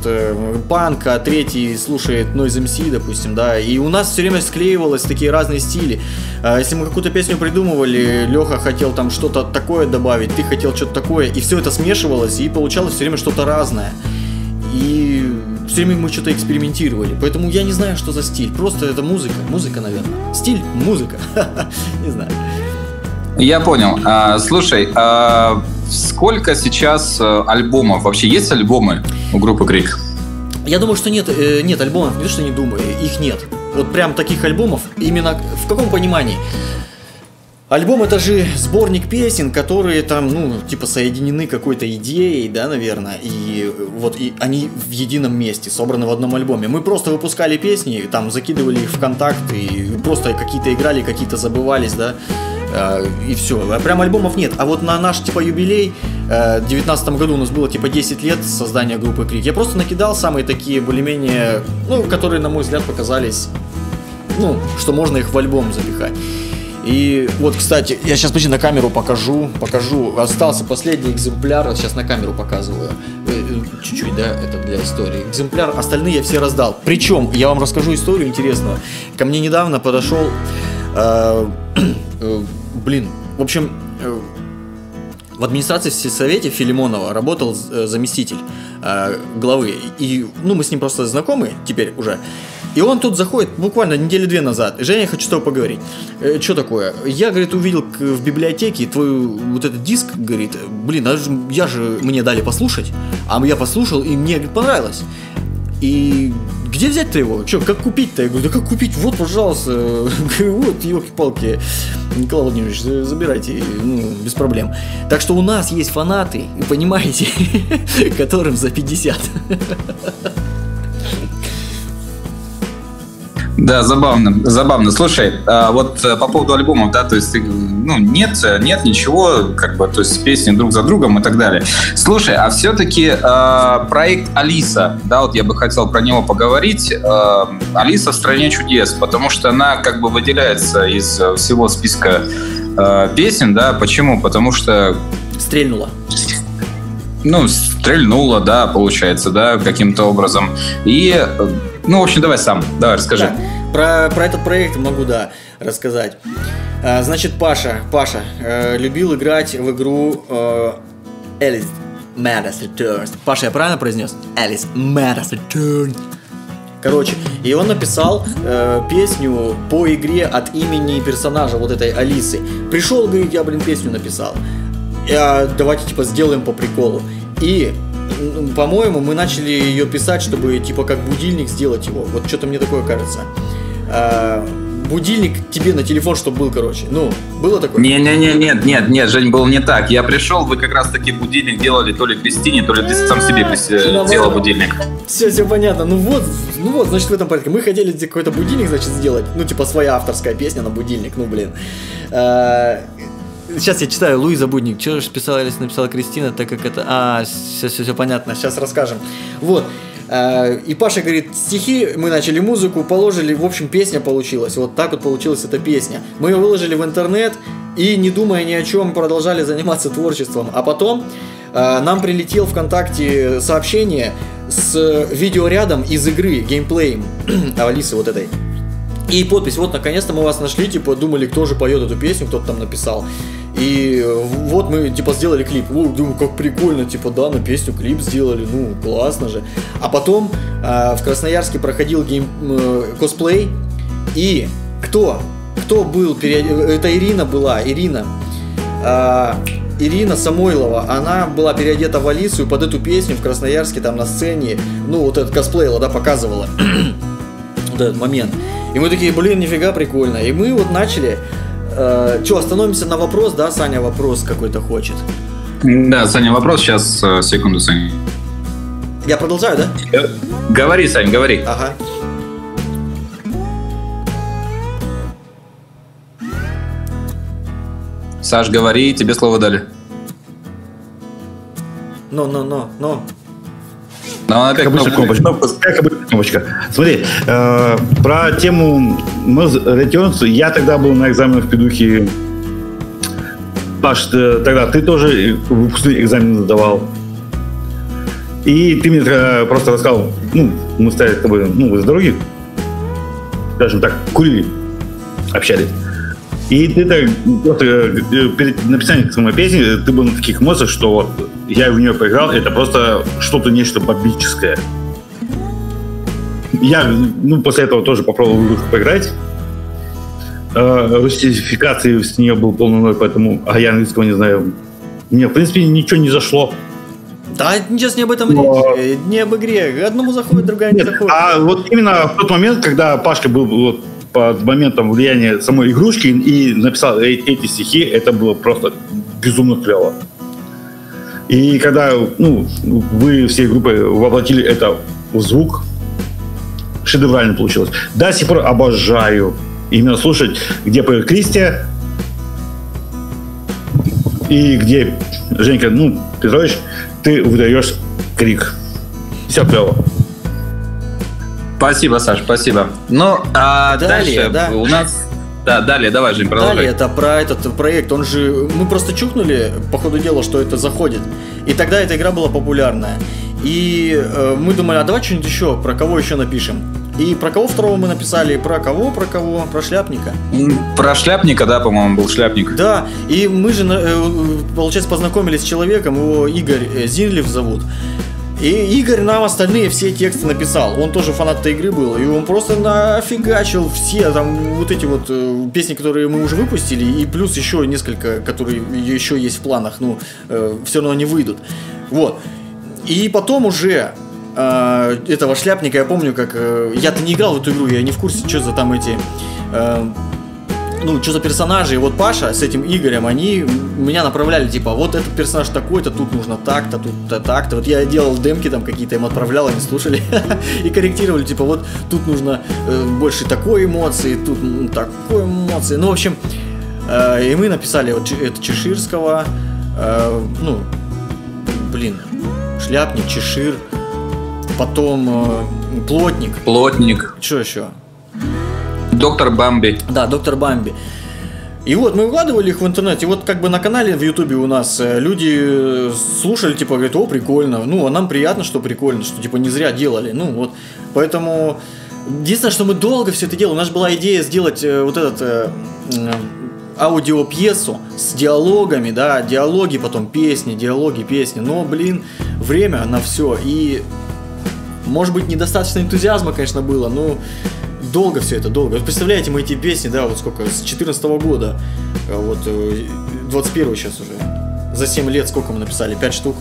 панк, а третий слушает Noise MC, допустим, да, и у нас все время склеивалось такие разные стили. Если мы какую-то песню придумывали, Леха хотел там что-то такое добавить, ты хотел что-то такое, и все это смешивалось, и получалось все время что-то разное. И все время мы что-то экспериментировали. Поэтому я не знаю, что за стиль. Просто это музыка. Музыка, наверное. Стиль – музыка. [laughs] Не знаю. Я понял. А, слушай, а сколько сейчас э, альбомов? Вообще есть альбомы у группы Крик? Я думаю, что нет, э, нет альбомов, не что не думаю, их нет. Вот прям таких альбомов, именно в каком понимании? Альбом это же сборник песен, которые там, ну, типа соединены какой-то идеей, да, наверное, и вот и они в едином месте, собраны в одном альбоме. Мы просто выпускали песни, там закидывали их в контакт и просто какие-то играли, какие-то забывались, да. А, и все. А прям альбомов нет. А вот на наш типа юбилей э, в девятнадцатом году у нас было типа 10 лет создания группы Крик. Я просто накидал самые такие более-менее, ну, которые, на мой взгляд, показались, ну, что можно их в альбом запихать. И вот, кстати, я сейчас почти на камеру покажу, покажу. Остался последний экземпляр, сейчас на камеру показываю. Э, э, чуть-чуть, да, это для истории. Экземпляр, остальные я все раздал. Причем, я вам расскажу историю интересную. Ко мне недавно подошел [clears throat] блин, в общем, э, в администрации Совете Филимонова работал э, заместитель э, главы. И, ну, мы с ним просто знакомы теперь уже. И он тут заходит буквально недели две назад. Женя, я хочу с тобой поговорить. Э, что такое? Я, говорит, увидел в библиотеке твой вот этот диск, говорит, блин, а я же мне дали послушать, а я послушал, и мне говорит, понравилось. И где взять-то его? Че, как купить-то? Я говорю, да как купить? Вот, пожалуйста. [laughs] вот, елки-палки. Николай Владимирович, забирайте, ну, без проблем. Так что у нас есть фанаты, понимаете, [laughs] которым за 50. [laughs] Да, забавно, забавно. Слушай, а вот э, по поводу альбомов, да, то есть, ну, нет, нет ничего, как бы, то есть песни друг за другом и так далее. Слушай, а все-таки э, проект Алиса, да, вот я бы хотел про него поговорить. Э, Алиса в стране чудес, потому что она как бы выделяется из всего списка э, песен, да, почему? Потому что... Стрельнула ну, стрельнула, да, получается, да, каким-то образом. И, ну, в общем, давай сам, давай, расскажи. Да. Про, про этот проект могу, да, рассказать. А, значит, Паша, Паша э, любил играть в игру э, Alice Madness Returns. Паша, я правильно произнес? Alice Madness Returns. Короче, и он написал э, песню по игре от имени персонажа вот этой Алисы. Пришел, говорит, я, блин, песню написал а, давайте типа сделаем по приколу. И по-моему, мы начали ее писать, чтобы типа как будильник сделать его. Вот что-то мне такое кажется. А, будильник тебе на телефон, чтобы был, короче. Ну, было такое? Не, не, не, нет, нет, нет, Жень, был не так. Я пришел, вы как раз таки будильник делали то ли Кристине, то ли ты сам себе делал будильник. Все, все понятно. Ну вот, ну вот, значит, в этом порядке. Мы хотели какой-то будильник, значит, сделать. Ну, типа, своя авторская песня на будильник. Ну, блин. Сейчас я читаю Луиза Будник. Что же писала или написала Кристина, так как это... А, все, все, все понятно, сейчас расскажем. Вот. А, и Паша говорит, стихи, мы начали музыку, положили, в общем, песня получилась. Вот так вот получилась эта песня. Мы ее выложили в интернет и, не думая ни о чем, продолжали заниматься творчеством. А потом а, нам прилетел ВКонтакте сообщение с видеорядом из игры, геймплеем [clears throat] Алисы вот этой. И подпись, вот наконец-то мы вас нашли, типа думали, кто же поет эту песню, кто-то там написал. И вот мы, типа, сделали клип. О, думаю, как прикольно, типа, да, на песню клип сделали, ну, классно же. А потом э, в Красноярске проходил game, э, косплей, и кто? Кто был перед... Это Ирина была, Ирина. Э, Ирина Самойлова, она была переодета в Алису и под эту песню в Красноярске там на сцене, ну вот этот косплеила, да, показывала. [clears throat] вот этот момент. И мы такие, блин, нифига прикольно. И мы вот начали... Э, что, остановимся на вопрос, да, Саня вопрос какой-то хочет? Да, Саня, вопрос. Сейчас, э, секунду, Саня. Я продолжаю, да? Э, говори, Сань, говори. Ага. Саш, говори, тебе слово дали. Но, но, но, но. Но опять Как обычно, кнопка. кнопочка. Как обычно, кнопочка. Смотри, э, про тему Returns я тогда был на экзаменах в педухе. Паш, ты- тогда ты тоже выпускные экзамены сдавал. И ты мне просто рассказал, ну, мы стояли с тобой, ну, возле дороги, скажем так, курили, общались. И ты так, вот, э, перед написанием самой песни ты был на таких эмоциях, что вот я в нее поиграл, это просто что-то нечто бомбическое. Я, ну, после этого тоже попробовал в игрушку поиграть. Э, русификации с нее был полный ноль, поэтому, а я английского не знаю. Мне, в принципе, ничего не зашло. Да, сейчас не об этом Но- речь, не об игре. Одному заходит, другая не Нет, заходит. а вот именно в тот момент, когда Пашка был вот под моментом влияния самой игрушки и написал эти стихи, это было просто безумно клево. И когда ну, вы всей группой воплотили это в звук, шедеврально получилось. До сих пор обожаю именно слушать, где поет Кристия и где Женька, ну, Петрович, ты выдаешь крик. Все клево. Спасибо, Саш, спасибо. Ну, а Далее, дальше да. у нас... Да, далее, давай, Жень, продолжай. Далее это про этот проект, он же, мы просто чукнули по ходу дела, что это заходит, и тогда эта игра была популярная. И э, мы думали, а давай что-нибудь еще, про кого еще напишем. И про кого второго мы написали, про кого, про кого, про шляпника. Про шляпника, да, по-моему, был шляпник. Да, и мы же, э, получается, познакомились с человеком, его Игорь э, Зинлев зовут. И Игорь нам остальные все тексты написал. Он тоже фанат этой игры был. И он просто нафигачил все там вот эти вот э, песни, которые мы уже выпустили, и плюс еще несколько, которые еще есть в планах, ну, все равно не выйдут. Вот. И потом уже э, этого шляпника, я помню, как... э, я-то не играл в эту игру, я не в курсе, что за там эти... э, ну, что за персонажи, и вот Паша с этим Игорем, они меня направляли, типа, вот этот персонаж такой-то, тут нужно так-то, тут-то так-то. Вот я делал демки там какие-то, им отправлял, они слушали [laughs] и корректировали, типа, вот тут нужно э, больше такой эмоции, тут м, такой эмоции. Ну, в общем, э, и мы написали вот это Чеширского, э, ну, блин, Шляпник, Чешир, потом э, Плотник, Плотник, что еще? Доктор Бамби. Да, доктор Бамби. И вот мы выкладывали их в интернете. Вот как бы на канале в Ютубе у нас э, люди э, слушали, типа, говорят, о, прикольно. Ну, а нам приятно, что прикольно, что типа не зря делали. Ну, вот. Поэтому единственное, что мы долго все это делали. У нас была идея сделать э, вот этот э, аудиопьесу с диалогами, да, диалоги, потом песни, диалоги, песни. Но, блин, время на все. И может быть, недостаточно энтузиазма, конечно, было, но долго все это, долго. Вот представляете, мы эти песни, да, вот сколько, с 14 года, а вот э, 21 сейчас уже. За 7 лет сколько мы написали? 5 штук.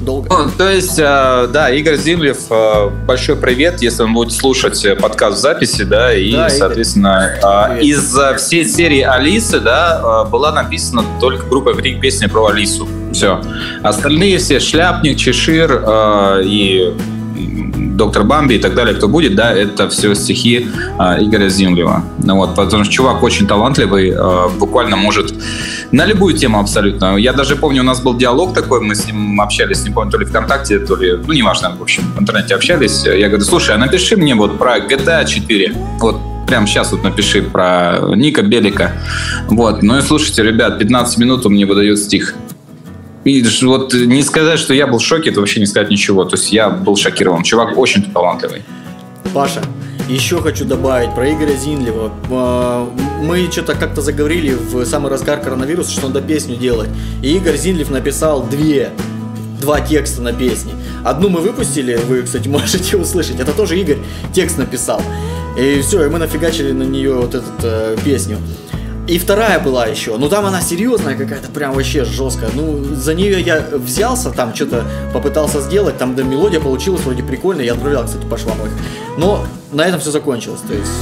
Долго. Ну, то есть, э, да, Игорь Зимлев, э, большой привет, если он будет слушать э, подкаст в записи, да, и, Да, Игорь. соответственно, э, Привет. из э, всей серии Алисы, да, э, была написана только группа Крик песня про Алису. Все. Остальные все Шляпник, Чешир э, и Доктор Бамби и так далее, кто будет, да, это все стихи э, Игоря Зимлева. Ну вот, потому что чувак очень талантливый, э, буквально может на любую тему абсолютно. Я даже помню, у нас был диалог такой, мы с ним общались, не помню, то ли ВКонтакте, то ли, ну, неважно, в общем, в интернете общались. Я говорю, слушай, а напиши мне вот про GTA 4. Вот прямо сейчас вот напиши про Ника Белика. Вот, ну и слушайте, ребят, 15 минут он мне выдает стих. И вот не сказать, что я был в шоке, это вообще не сказать ничего. То есть я был шокирован. Чувак очень талантливый. Паша, еще хочу добавить про Игоря Зинлева. А, Мы что-то как-то заговорили в самый разгар коронавируса, что надо песню делать. И Игорь Зинлев написал две, два текста на песне. Одну мы выпустили, вы, кстати, [laughs] можете услышать. Это тоже Игорь текст написал. И все, и мы нафигачили на нее вот эту э, песню. И вторая была еще. Ну там она серьезная какая-то, прям вообще жесткая. Ну, за нее я взялся, там что-то попытался сделать, там да, мелодия получилась вроде прикольная. Я отправлял, кстати, по швам их. Но на этом все закончилось. То есть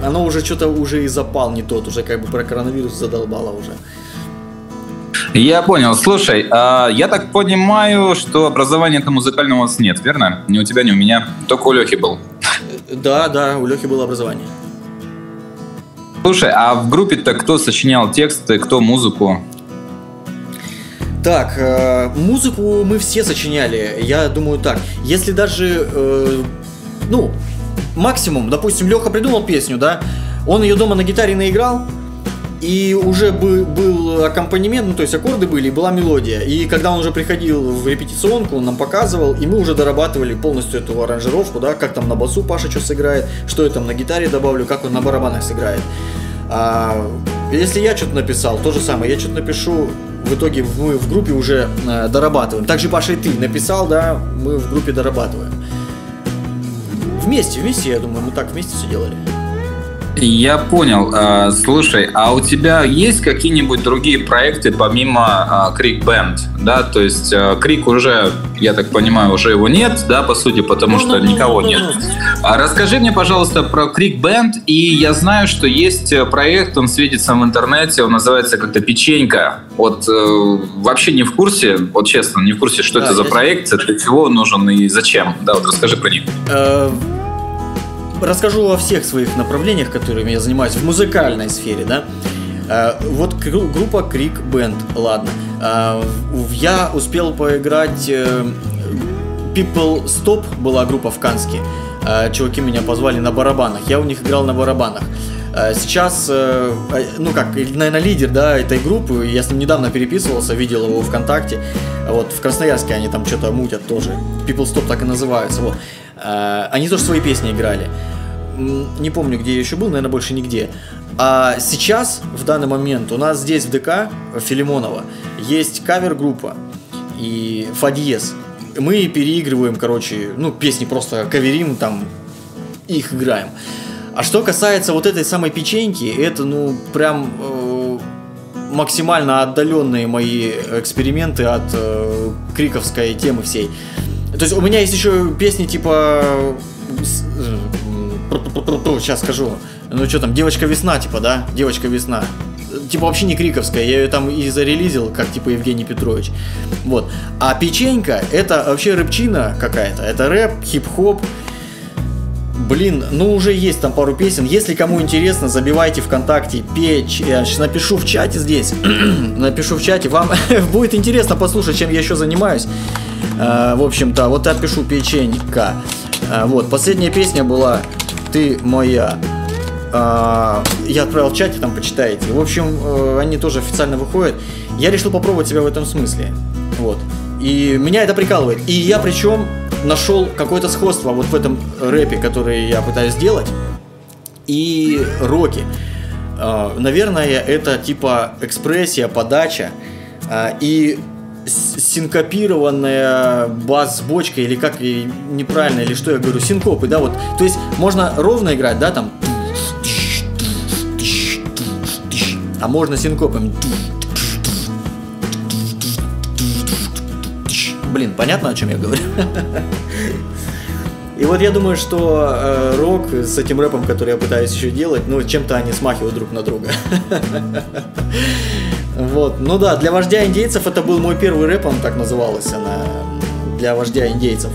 оно уже что-то уже и запал не тот, уже как бы про коронавирус задолбало уже. Я понял. Слушай, а я так понимаю, что образования-то музыкального у вас нет, верно? Ни у тебя, ни у меня. Только у Лехи был. Да, да, у Лехи было образование. Слушай, а в группе-то кто сочинял тексты, кто музыку? Так, э, музыку мы все сочиняли. Я думаю так. Если даже, э, ну, максимум, допустим, Леха придумал песню, да, он ее дома на гитаре наиграл, и уже был, был аккомпанемент, ну то есть аккорды были, и была мелодия. И когда он уже приходил в репетиционку, он нам показывал, и мы уже дорабатывали полностью эту аранжировку, да, как там на басу Паша что сыграет, что я там на гитаре добавлю, как он на барабанах сыграет. А, если я что-то написал, то же самое, я что-то напишу, в итоге мы в группе уже э, дорабатываем. Также, Паша, и ты написал, да, мы в группе дорабатываем. Вместе, вместе, я думаю, мы так вместе все делали. Я понял. А, слушай, а у тебя есть какие-нибудь другие проекты помимо Крик Бенд? Да, то есть Крик уже, я так понимаю, уже его нет, да, по сути, потому что никого нет. А расскажи мне, пожалуйста, про Крик Бенд. И я знаю, что есть э, проект, он светится в интернете, он называется как-то Печенька. Вот э, вообще не в курсе, вот честно, не в курсе, что да, это за проект, для чего он нужен и зачем. Да, вот расскажи про них. Расскажу о всех своих направлениях, которыми я занимаюсь в музыкальной сфере, да. Э, вот группа Крик Band, ладно. Э, я успел поиграть э, People Stop была группа в Канске. Чуваки меня позвали на барабанах. Я у них играл на барабанах. Сейчас, ну как, наверное, лидер, да, этой группы, я с ним недавно переписывался, видел его ВКонтакте. Вот, в Красноярске они там что-то мутят тоже. People Stop так и называются, вот. Они тоже свои песни играли не помню, где я еще был, наверное, больше нигде. А сейчас, в данный момент, у нас здесь в ДК Филимонова есть кавер-группа и Фадьес. Мы переигрываем, короче, ну, песни просто каверим, там, их играем. А что касается вот этой самой печеньки, это, ну, прям э, максимально отдаленные мои эксперименты от э, криковской темы всей. То есть у меня есть еще песни типа сейчас скажу. Ну что там, девочка весна, типа, да? Девочка весна. Типа вообще не криковская, я ее там и зарелизил, как типа Евгений Петрович. Вот. А печенька это вообще рэпчина какая-то. Это рэп, хип-хоп. Блин, ну уже есть там пару песен. Если кому интересно, забивайте ВКонтакте печь. Я сейчас напишу в чате здесь. [clears throat] напишу в чате. Вам [laughs] будет интересно послушать, чем я еще занимаюсь. А, в общем-то, вот я пишу печенька. А, вот, последняя песня была ты моя. А, я отправил в чате, там почитаете. В общем, э, они тоже официально выходят. Я решил попробовать себя в этом смысле. Вот. И меня это прикалывает. И я причем нашел какое-то сходство вот в этом рэпе, который я пытаюсь сделать, и роки. А, наверное, это типа экспрессия, подача. И синкопированная бас-бочка, или как неправильно, или что я говорю, синкопы, да, вот. То есть можно ровно играть, да, там. А можно синкопом. Блин, понятно, о чем я говорю? [laughs] И вот я думаю, что э, рок с этим рэпом, который я пытаюсь еще делать, ну, чем-то они смахивают друг на друга. [laughs] Вот, ну да, для вождя индейцев это был мой первый рэп, он так назывался, она для вождя индейцев.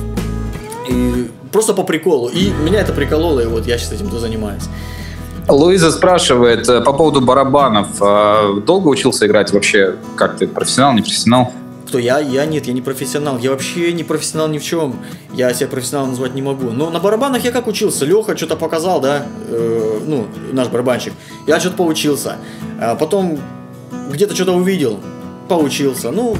И просто по приколу. И меня это прикололо, и вот я сейчас этим-то занимаюсь. Луиза спрашивает э, по поводу барабанов. А долго учился играть вообще? Как ты, профессионал, не профессионал? Кто я? Я нет, я не профессионал. Я вообще не профессионал ни в чем. Я себя профессионалом назвать не могу. Но на барабанах я как учился. Леха что-то показал, да? Э, ну, наш барабанщик. Я что-то поучился. А потом где-то что-то увидел, поучился. Ну,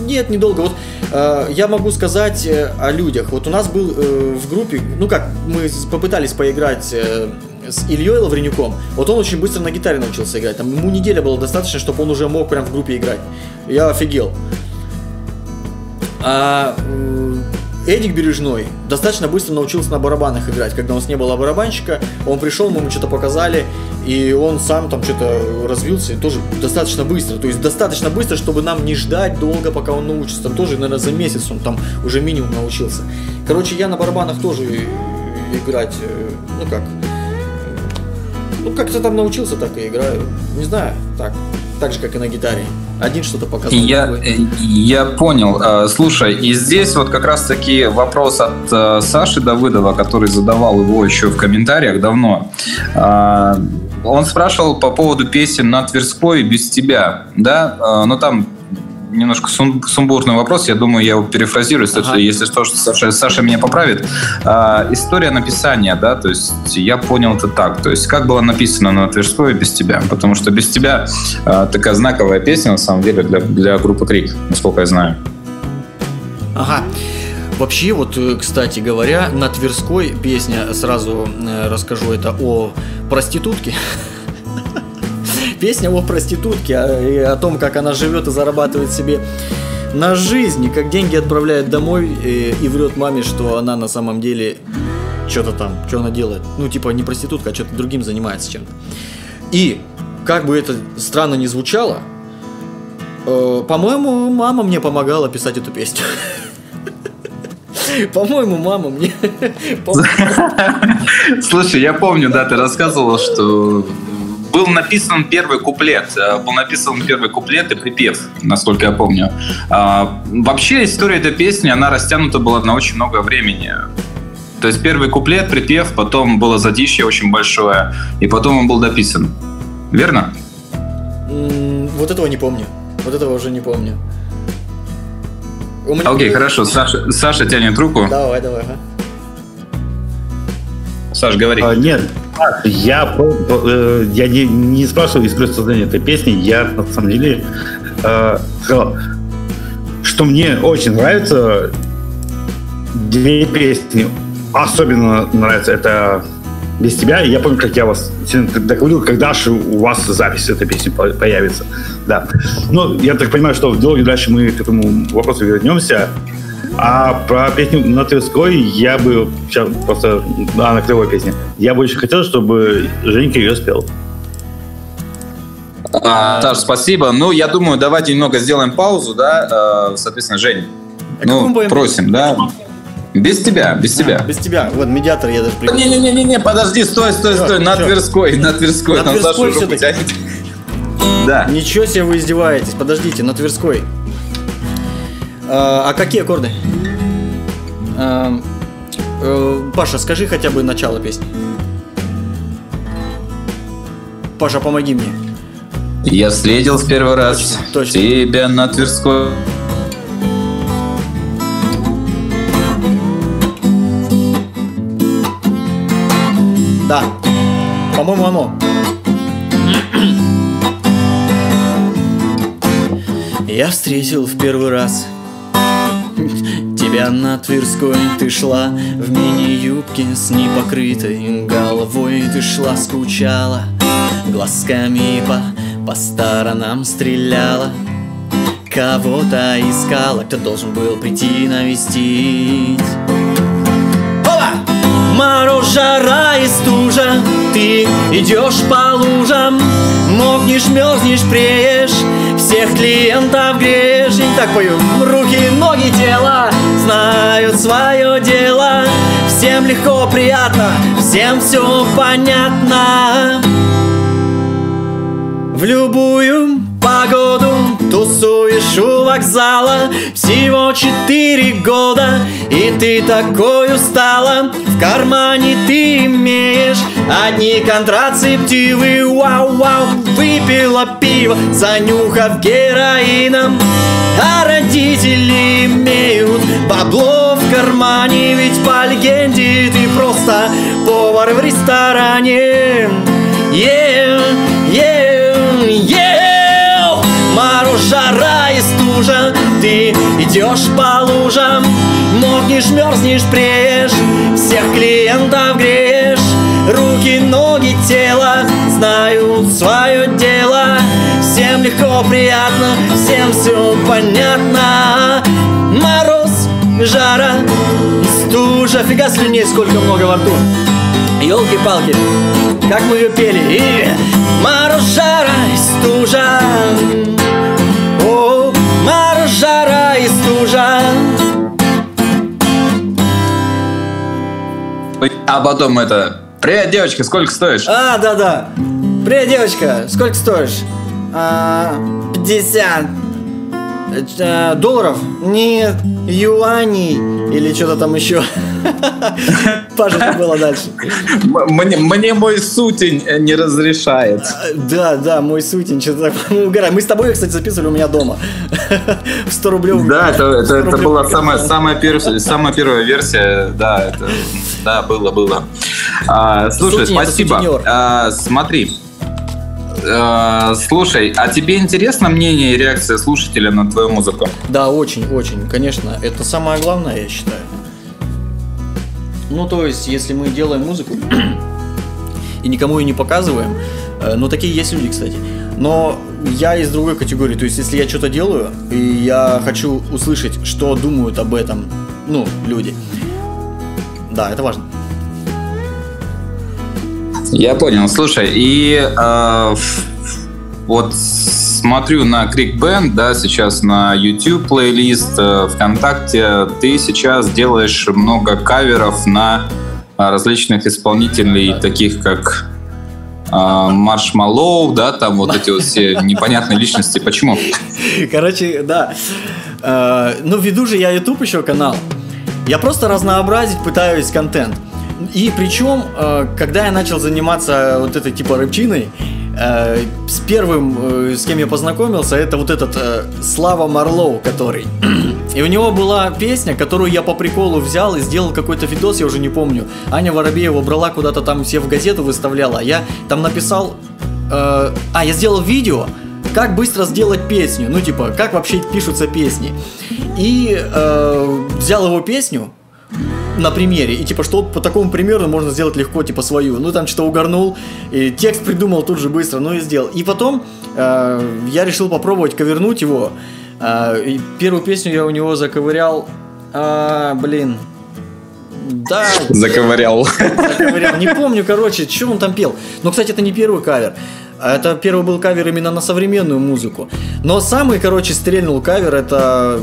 нет, недолго. Вот э, я могу сказать э, о людях. Вот у нас был э, в группе, ну как, мы попытались поиграть э, с Ильей Лавренюком. Вот он очень быстро на гитаре научился играть. Там ему неделя было достаточно, чтобы он уже мог прям в группе играть. Я офигел. А э, Эдик Бережной достаточно быстро научился на барабанах играть. Когда у нас не было барабанщика, он пришел, мы ему что-то показали, и он сам там что-то развился, и тоже достаточно быстро. То есть достаточно быстро, чтобы нам не ждать долго, пока он научится. Там тоже, наверное, за месяц он там уже минимум научился. Короче, я на барабанах тоже играть, э, ну как, ну как-то там научился, так и играю. Не знаю, так, так же, как и на гитаре. Один что-то показал. Я, э, я понял. А, слушай, и здесь вот как раз-таки вопрос от э, Саши Давыдова, который задавал его еще в комментариях давно. Он спрашивал по поводу песен на Тверской без тебя, да? Но там немножко сум, сумбурный вопрос, я думаю, я его перефразирую, ага. если что, Саша, Саша меня поправит. А, история написания, да, то есть я понял это так, то есть как было написано на Тверской без тебя, потому что без тебя а, такая знаковая песня, на самом деле, для, для группы Крик, насколько я знаю. Ага. Вообще, вот, э, кстати говоря, на Тверской песня, сразу э, расскажу, это о проститутке. [laughs] Песня о проститутке, о, и о том, как она живет и зарабатывает себе на жизнь, и как деньги отправляет домой и, и врет маме, что она на самом деле что-то там, что она делает. Ну, типа не проститутка, а что-то другим занимается чем-то. И, как бы это странно не звучало, э, по-моему, мама мне помогала писать эту песню. [laughs] По-моему, мама мне... [laughs] [laughs] Слушай, я помню, да, ты рассказывал, что был написан первый куплет, э, был написан первый куплет и припев, насколько я помню. А, вообще история этой песни, она растянута была на очень много времени. То есть первый куплет, припев, потом было задишье очень большое, и потом он был дописан. Верно? Вот этого не помню. Вот этого уже не помню. Окей, okay, хорошо. Саша, Саша тянет руку. Давай, давай. Ага. Саш, говори. А, нет, я, э, я не, не спрашивал из создания этой песни, я на самом деле э, сказал, что мне очень нравится две песни. Особенно нравится это без тебя. Я помню, как я вас договорил, когда же у вас запись этой песни появится. Да. Но я так понимаю, что в диалоге дальше мы к этому вопросу вернемся. А про песню на Тверской я бы сейчас просто да, на клевой песне. Я бы очень хотел, чтобы Женька ее спел. А, Саш, спасибо. Ну, я думаю, давайте немного сделаем паузу, да. Э, соответственно, Жень. А ну, просим, да. Без тебя, без тебя. А, без тебя. Вот медиатор я даже Не-не-не-не, подожди, стой, стой, стой. На Тверской, на Тверской. На Тверской все-таки. Да. Ничего себе вы издеваетесь. Подождите, на Тверской. А, а какие аккорды? А, э, Паша, скажи хотя бы начало песни. Паша, помоги мне. Я встретил в первый раз точно, точно. тебя на Тверской. Да, по-моему, оно. Я встретил в первый раз тебя на Тверской ты шла В мини-юбке с непокрытой головой Ты шла, скучала, глазками по, по сторонам стреляла Кого-то искала, кто должен был прийти навестить. Мороз, жара и стужа Ты идешь по лужам Мокнешь, мерзнешь, преешь Всех клиентов греешь И так пою. Руки, ноги, тело Знают свое дело. Всем легко, приятно Всем все понятно. В любую погоду Тусуешь у вокзала. Всего четыре года И ты такой устала. В кармане ты имеешь Одни контрацептивы Вау-вау Выпила пиво Занюхав героином. А родители имеют Бабло в кармане Ведь по легенде Ты просто повар в ресторане. Yeah, yeah, yeah Мороз, жара и стужа Ты идешь по лужам Мокнешь, мерзнешь, преешь Всех клиентов греешь Руки, ноги, тело Знают свое дело Всем легко, приятно Всем все понятно Мороз, жара стужа. Фига слюней, сколько много во рту. Елки-палки, как мы ее пели. И мороз, жара стужа. О, мороз, жара и стужа. А потом это... Привет, девочка, сколько стоишь? А, да-да. Привет, девочка, сколько стоишь? А, 50 э, долларов? Нет, юаней или что-то там еще. [laughs] Паша, что было дальше? Мне, мне мой сутень не разрешает. А, Да, да, мой сутень, что-то мы угораем. Мы с тобой, кстати, записывали у меня дома. [laughs] В 100 рублей. Да, это, это, 100 это была самая, самая, первая, самая первая версия. Да, это, да, было, было. А, слушай, Сутень спасибо. А, смотри. А, слушай, а тебе интересно мнение и реакция слушателя на твою музыку? Да, очень, очень, конечно. Это самое главное, я считаю. Ну, то есть, если мы делаем музыку и никому ее не показываем, э, ну, такие есть люди, кстати. Но я из другой категории. То есть, если я что-то делаю, и я хочу услышать, что думают об этом, ну, люди. Да, это важно. Я понял. Слушай, и э, вот смотрю на Крик Band, да, сейчас на YouTube плейлист, э, ВКонтакте. Ты сейчас делаешь много каверов на а, различных исполнителей, таких как Маршмаллоу, да, там вот эти вот все непонятные личности. Почему? Короче, да. Э, Ну, веду же я YouTube еще канал. Я просто разнообразить пытаюсь контент. И причем, э, когда я начал заниматься вот этой типа рыбчиной, э, с первым, э, с кем я познакомился, это вот этот Слава Марлоу, который. [clears throat] И у него была песня, которую я по приколу взял и сделал какой-то видос, я уже не помню. Аня Воробеева брала куда-то там все в газету выставляла, а я там написал... а, я сделал видео, как быстро сделать песню, ну типа, как вообще пишутся песни. И э, взял его песню, на примере. И типа, что по такому примеру можно сделать легко, типа, свою. Ну, там что-то угорнул, и текст придумал тут же быстро, ну и сделал. И потом э, я решил попробовать ковернуть его. Э, и первую песню я у него заковырял. А, блин. Да. Заковырял. заковырял. Не помню, короче, что он там пел. Но, кстати, это не первый кавер. Это первый был кавер именно на современную музыку. Но самый, короче, стрельнул кавер это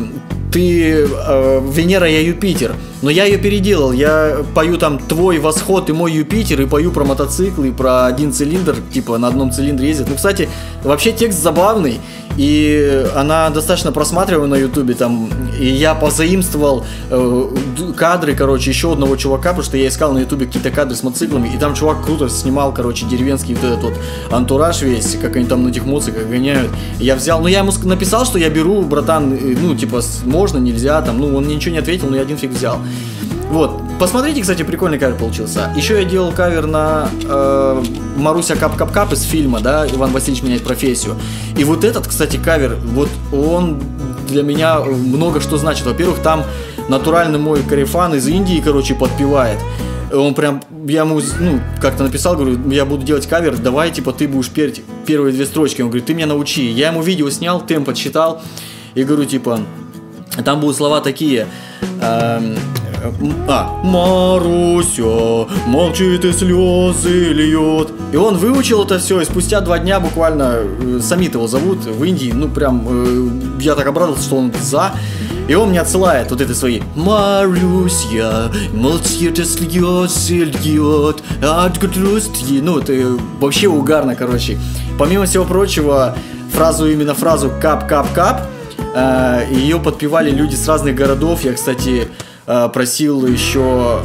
ты э, Венера, я Юпитер. Но я ее переделал. Я пою там твой восход и мой Юпитер, и пою про мотоциклы, и про один цилиндр, типа на одном цилиндре ездит. Ну, кстати, вообще текст забавный, и она достаточно просматриваемая на Ютубе там. И я позаимствовал э, кадры, короче, еще одного чувака, потому что я искал на Ютубе какие-то кадры с мотоциклами, и там чувак круто снимал, короче, деревенский вот этот вот антураж весь, как они там на этих моциках гоняют. Я взял, ну я ему написал, что я беру, братан, э, ну типа можно, нельзя, там, ну он ничего не ответил, но я один фиг взял. Вот, посмотрите, кстати, прикольный кавер получился. Еще я делал кавер на э, Маруся Кап Кап Кап из фильма, да, Иван Васильевич меняет профессию. И вот этот, кстати, кавер, вот он для меня много что значит. Во-первых, там натуральный мой карифан из Индии, короче, подпевает. Он прям, я ему, ну, как-то написал, говорю, я буду делать кавер, давай, типа, ты будешь петь первые две строчки. Он говорит, ты меня научи. Я ему видео снял, темп подсчитал, и говорю, типа, там будут слова такие. эм, а, Маруся, молчит и слезы льет. И он выучил это все, и спустя два дня буквально, э, Самит его зовут, в Индии, ну прям, э, я так обрадовался, что он за. И он мне отсылает вот это свои Маруся, молчит и слезы льет от грусти. Ну, это вообще угарно, короче. Помимо всего прочего, фразу, именно фразу кап-кап-кап, Ее подпевали люди с разных городов. Я, кстати, э, просил еще,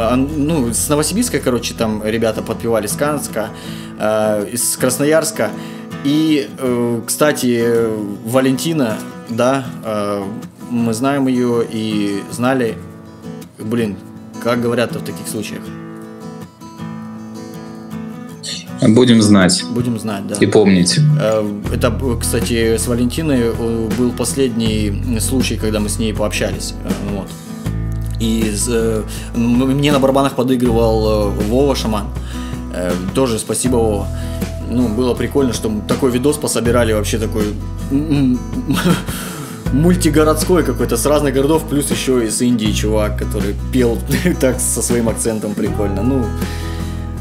ан- ну, с Новосибирска, короче, там ребята подпевали с Канска, из Красноярска. И, э, кстати, Валентина, да, мы знаем ее и знали, блин, как говорят в таких случаях. Будем знать Будем знать, да. и помнить. Э, Это, кстати, с Валентиной э, был последний случай, когда мы с ней пообщались. Э, Вот. И мне на барабанах подыгрывал Вова Шаман. Тоже спасибо, Вова. Ну, было прикольно, что такой видос пособирали, вообще такой... [laughs] мультигородской какой-то с разных городов, плюс еще из Индии чувак, который пел [laughs] так со своим акцентом прикольно. Ну,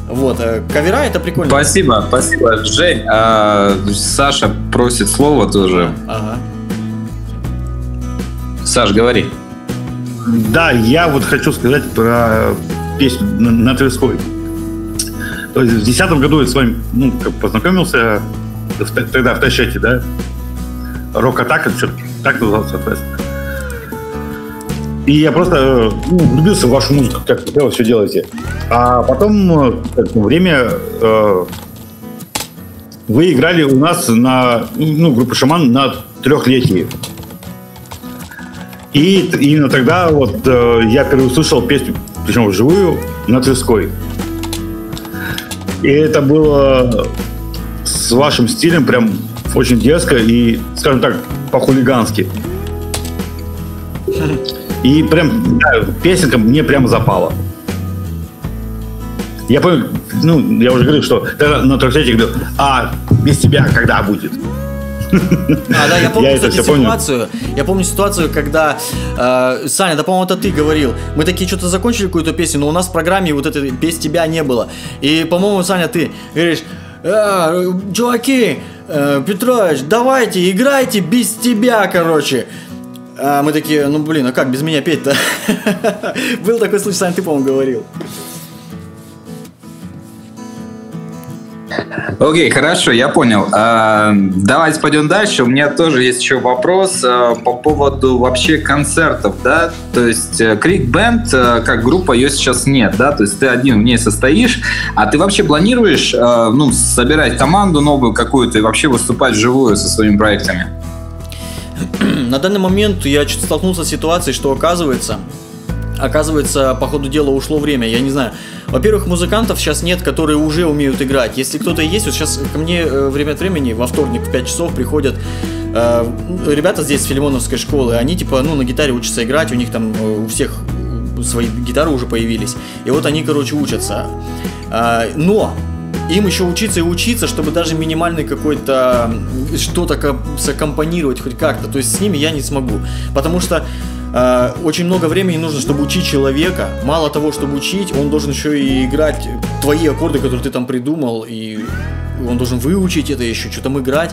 вот, э, кавера это прикольно. Спасибо, спасибо. Жень, а, Саша просит слово тоже. Ага. Саш, говори. Да, я вот хочу сказать про песню на, на Тверской. То есть в 2010 году я с вами ну, познакомился в, тогда в Тащете, да? Рок-атака, так назывался, соответственно. И я просто ну, влюбился в вашу музыку, как вы все делаете. А потом как, ну, время э, вы играли у нас на ну, группа Шаман на трехлетии. И именно тогда вот э, я впервые услышал песню, причем вживую, на Тверской. И это было с вашим стилем прям очень дерзко и, скажем так, по-хулигански. [laughs] И прям да, песенка мне прям запала. Я помню, ну, я уже говорил, что на трехсете говорил, а без тебя когда будет? А, да, я [laughs] помню, я кстати, ситуацию. Помню. Я помню ситуацию, когда э, Саня, да, по-моему, это ты говорил. Мы такие что-то закончили какую-то песню, но у нас в программе вот этой без тебя не было. И, по-моему, Саня, ты говоришь, э, чуваки, э, Петрович, давайте, играйте без тебя, короче. А мы такие, ну блин, а как без меня петь-то? [laughs] Был такой случай, Саня, ты, по-моему, говорил. Окей, okay, хорошо, я понял. А, давайте пойдем дальше. У меня тоже есть еще вопрос а, по поводу вообще концертов, да. То есть Крик Бенд как группа ее сейчас нет, да. То есть ты один в ней состоишь, а ты вообще планируешь, а, ну, собирать команду новую какую-то и вообще выступать вживую со своими проектами? [clears throat] На данный момент я столкнулся с ситуацией, что оказывается, оказывается, по ходу дела ушло время. Я не знаю. Во-первых, музыкантов сейчас нет, которые уже умеют играть. Если кто-то есть, вот сейчас ко мне э, время от времени во вторник в 5 часов приходят э, ребята здесь с Филимоновской школы. Они типа, ну, на гитаре учатся играть, у них там э, у всех свои гитары уже появились. И вот они, короче, учатся. Э, но им еще учиться и учиться, чтобы даже минимальный какой-то что-то саккомпонировать хоть как-то. То есть с ними я не смогу. Потому что э, очень много времени нужно, чтобы учить человека. Мало того, чтобы учить, он должен еще и играть твои аккорды, которые ты там придумал, и он должен выучить это еще, что там играть.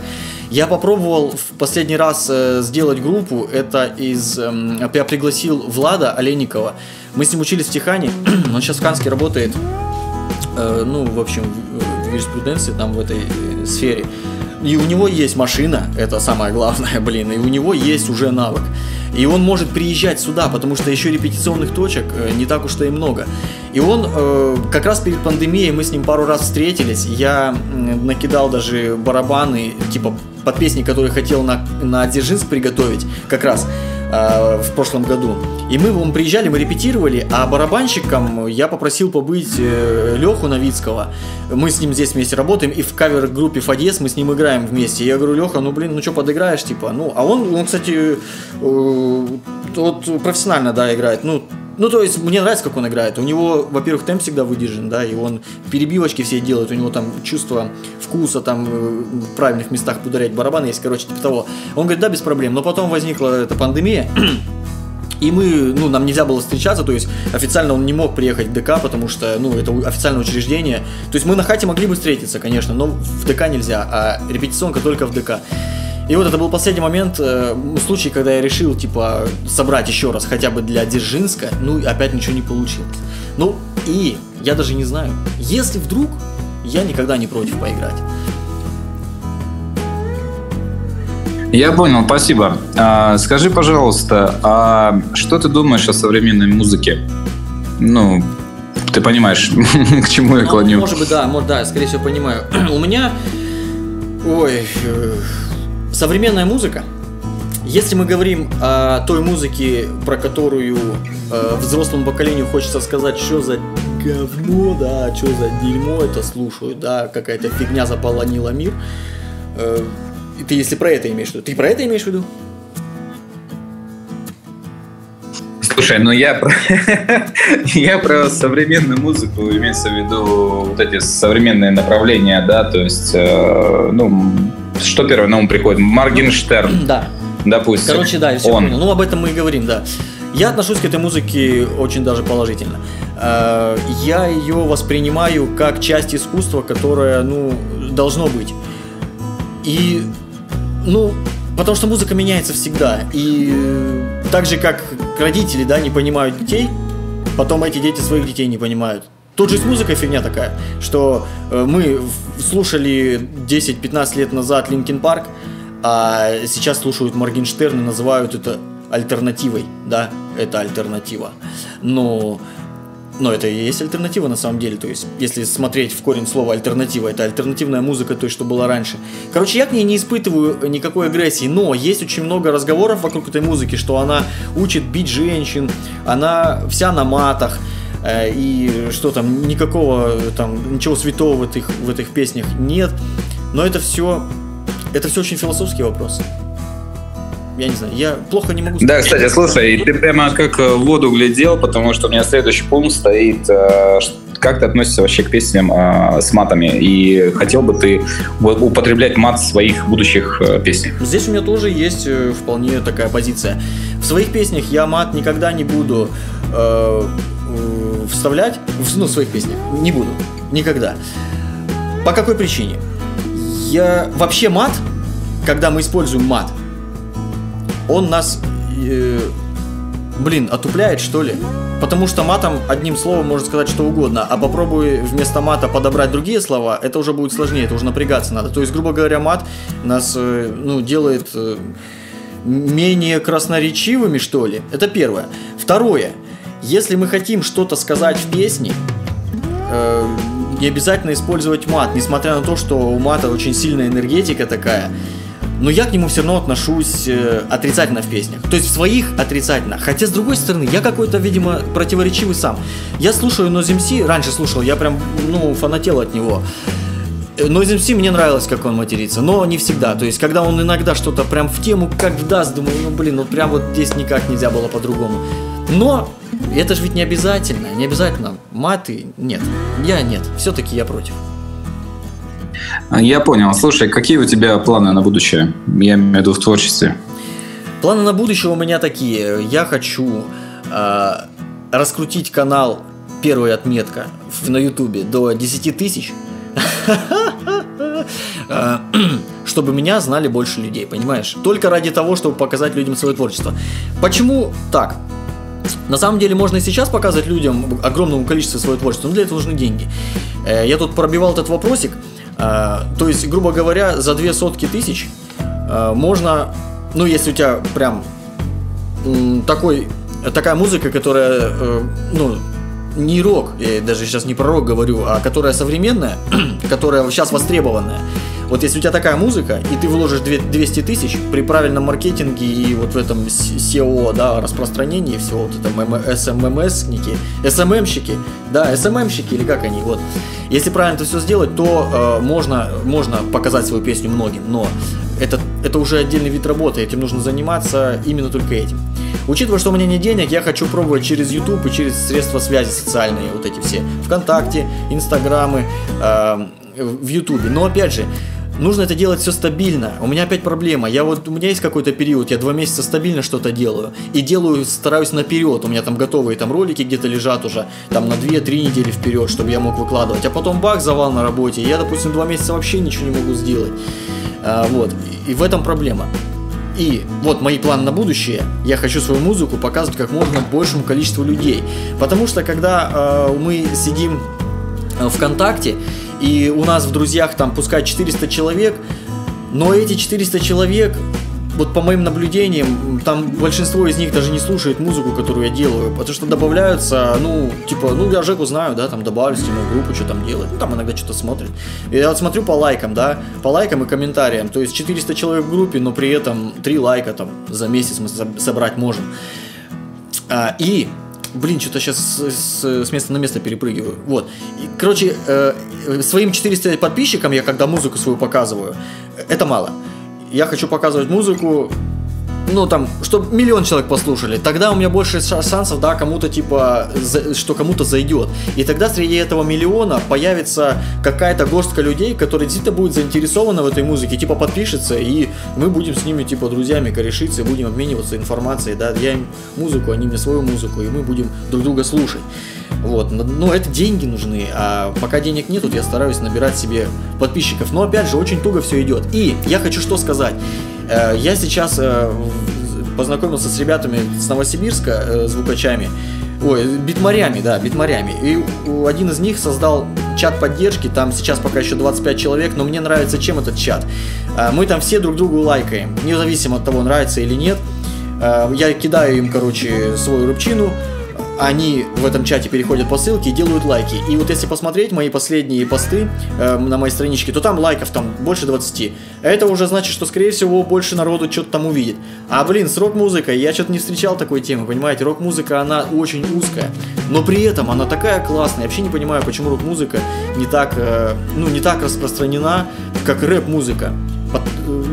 Я попробовал в последний раз э, сделать группу, это из... Э, я пригласил Влада Олейникова. Мы с ним учились в Тихане, [clears throat] он сейчас в Канске работает ну, в общем, в юриспруденции, там, в этой э, сфере. И у него есть машина, это самое главное, [laughs] блин, и у него есть уже навык. И он может приезжать сюда, потому что еще репетиционных точек э, не так уж и много. И он как раз перед пандемией мы с ним пару раз встретились. Я накидал даже барабаны, типа под песни, которые хотел на, на Дзержинск приготовить, как раз э, в прошлом году. И мы вон приезжали, мы репетировали, а барабанщиком я попросил побыть э, Леху Новицкого. Мы с ним здесь вместе работаем, и в кавер-группе Фадес мы с ним играем вместе. Я говорю, Леха, ну блин, ну что, подыграешь, типа? Ну, а он, он кстати, э, вот профессионально, да, играет. Ну, ну, то есть, мне нравится, как он играет. У него, во-первых, темп всегда выдержан, да, и он перебивочки все делает, у него там чувство вкуса, там, э, в правильных местах ударять барабаны есть, короче, типа того. Он говорит, да, без проблем. Но потом возникла эта пандемия, [clears throat] и мы, ну, нам нельзя было встречаться, то есть официально он не мог приехать в ДК, потому что, ну, это официальное учреждение. То есть мы на хате могли бы встретиться, конечно, но в ДК нельзя, а репетиционка только в ДК. И вот это был последний момент, э, случай, когда я решил, типа, собрать еще раз хотя бы для Дзержинска, ну, опять ничего не получилось. Ну, и я даже не знаю, если вдруг, я никогда не против поиграть. Я понял, спасибо. А, скажи, пожалуйста, а что ты думаешь о современной музыке? Ну, ты понимаешь, [laughs] к чему я ну, клоню? Может быть, да, может, да, скорее всего, понимаю. [clears throat] У меня, ой, э, современная музыка, если мы говорим о той музыке, про которую э, взрослому поколению хочется сказать, что за говно, да, что за дерьмо это слушают, да, какая-то фигня заполонила мир. Э, ты если про это имеешь в виду, ты про это имеешь в виду? Слушай, ну я про, [laughs] я про современную музыку, имеется в виду вот эти современные направления, да, то есть, э, ну, что первое на ум приходит? Моргенштерн. [clears throat] Да. допустим. Короче, да, я все он. понял. Ну, об этом мы и говорим, да. Я отношусь к этой музыке очень даже положительно. Э, Я ее воспринимаю как часть искусства, которое, ну, должно быть. И, ну, потому что музыка меняется всегда. И э, так же, как родители, да, не понимают детей, потом эти дети своих детей не понимают. Тут же с музыкой фигня такая, что э, мы слушали 10-15 лет назад Linkin Park, а сейчас слушают Моргенштерн и называют это альтернативой. Да, это альтернатива. Но, но это и есть альтернатива на самом деле. То есть, если смотреть в корень слова альтернатива, это альтернативная музыка той, что была раньше. Короче, я к ней не испытываю никакой агрессии, но есть очень много разговоров вокруг этой музыки, что она учит бить женщин, она вся на матах, и что там, никакого э, там, ничего святого в этих, в этих песнях нет. Но это все, это все очень философский вопрос. Я не знаю, я плохо не могу Да, кстати, слушай, ты прямо как э, в воду глядел, потому что у меня следующий пункт стоит. э, Как ты относишься вообще к песням э, с матами? И хотел бы ты употреблять мат в своих будущих э, песнях? Здесь у меня тоже есть э, вполне такая позиция. В своих песнях я мат никогда не буду э, э, вставлять, в, ну, своих песнях, не буду, никогда. По какой причине? Я вообще мат, когда мы используем мат, он нас, э, блин, отупляет что ли? Потому что матом одним словом можно сказать что угодно, а попробуй вместо мата подобрать другие слова, это уже будет сложнее, это уже напрягаться надо. То есть, грубо говоря, мат нас э, ну, делает э, менее красноречивыми, что ли. Это первое. Второе. Если мы хотим что-то сказать в песне, э, не обязательно использовать мат, несмотря на то, что у мата очень сильная энергетика такая. Но я к нему все равно отношусь э, отрицательно в песнях. То есть в своих отрицательно. Хотя, с другой стороны, я какой-то, видимо, противоречивый сам. Я слушаю Noise MC, раньше слушал, я прям, ну, фанател от него. Noise MC мне нравилось, как он матерится, но не всегда. То есть, когда он иногда что-то прям в тему как вдаст, думаю, ну, блин, вот прям вот здесь никак нельзя было по-другому. Но это же ведь не обязательно, не обязательно. Маты нет, я нет, все-таки я против. А, Я понял. Слушай, какие у тебя планы на будущее? Я имею в виду в творчестве. Планы на будущее у меня такие. Я хочу э, раскрутить канал первая отметка на ютубе до 10 тысяч. Э, [clears throat] Чтобы меня знали больше людей, понимаешь? Только ради того, чтобы показать людям свое творчество. Почему так? На самом деле можно и сейчас показывать людям огромному количеству свое творчество, но для этого нужны деньги. Э, Я тут пробивал этот вопросик. Э, То есть, грубо говоря, за две сотки тысяч э, можно, ну, если у тебя прям такой, такая музыка, которая, ну, не рок, я даже сейчас не про рок говорю, а которая современная, [clears throat] которая сейчас востребованная. Вот если у тебя такая музыка, и ты вложишь две- 200 тысяч при правильном маркетинге и вот в этом SEO, да, распространении всего, вот это SMMS-ники, SMM-щики, да, SMM-щики или как они, вот. Если правильно это все сделать, то э, можно, можно показать свою песню многим, но это, это уже отдельный вид работы, этим нужно заниматься именно только этим. Учитывая, что у меня нет денег, я хочу пробовать через YouTube и через средства связи социальные, вот эти все, ВКонтакте, Инстаграмы, э, в Ютубе. Но опять же, нужно это делать все стабильно. У меня опять проблема. Я вот у меня есть какой-то период, я два месяца стабильно что-то делаю. И делаю, стараюсь наперед. У меня там готовые там ролики где-то лежат уже, там на 2-3 недели вперед, чтобы я мог выкладывать. А потом бах, завал на работе. Я, допустим, два месяца вообще ничего не могу сделать. А, вот. И, и в этом проблема. И вот мои планы на будущее. Я хочу свою музыку показывать как можно большему количеству людей. Потому что когда э, мы сидим э, ВКонтакте, и у нас в друзьях там пускай 400 человек, но эти 400 человек, вот по моим наблюдениям, там большинство из них даже не слушает музыку, которую я делаю, потому что добавляются, ну, типа, ну, я Жеку знаю, да, там добавлюсь в ему группу, что там делает, ну, там иногда что-то смотрит. И я вот смотрю по лайкам, да, по лайкам и комментариям, то есть 400 человек в группе, но при этом 3 лайка там за месяц мы со- собрать можем. А, и, блин, что-то сейчас с, с места на место перепрыгиваю. Вот. И, короче, э, э, своим 400 подписчикам я, когда музыку свою показываю, это мало. Я хочу показывать музыку ну там, чтобы миллион человек послушали, тогда у меня больше шансов, да, кому-то типа, за, что кому-то зайдет. И тогда среди этого миллиона появится какая-то горстка людей, которые действительно будут заинтересованы в этой музыке, типа подпишется, и мы будем с ними типа друзьями корешиться, и будем обмениваться информацией, да, я им музыку, они мне свою музыку, и мы будем друг друга слушать. Вот, но это деньги нужны, а пока денег нет, я стараюсь набирать себе подписчиков. Но опять же, очень туго все идет. И я хочу что сказать. Э, я сейчас э, познакомился с ребятами с Новосибирска, э, звукачами, ой, битмарями, да, битмарями. И один из них создал чат поддержки, там сейчас пока еще 25 человек, но мне нравится чем этот чат. Мы там все друг другу лайкаем, независимо от того, нравится или нет. Я кидаю им, короче, свою рыбчину, они в этом чате переходят по ссылке и делают лайки. И вот если посмотреть мои последние посты э, на моей страничке, то там лайков там больше 20. Это уже значит, что, скорее всего, больше народу что-то там увидит. А, блин, с рок-музыкой я что-то не встречал такой темы, понимаете? Рок-музыка, она очень узкая, но при этом она такая классная. Я вообще не понимаю, почему рок-музыка не так, э, ну, не так распространена, как рэп-музыка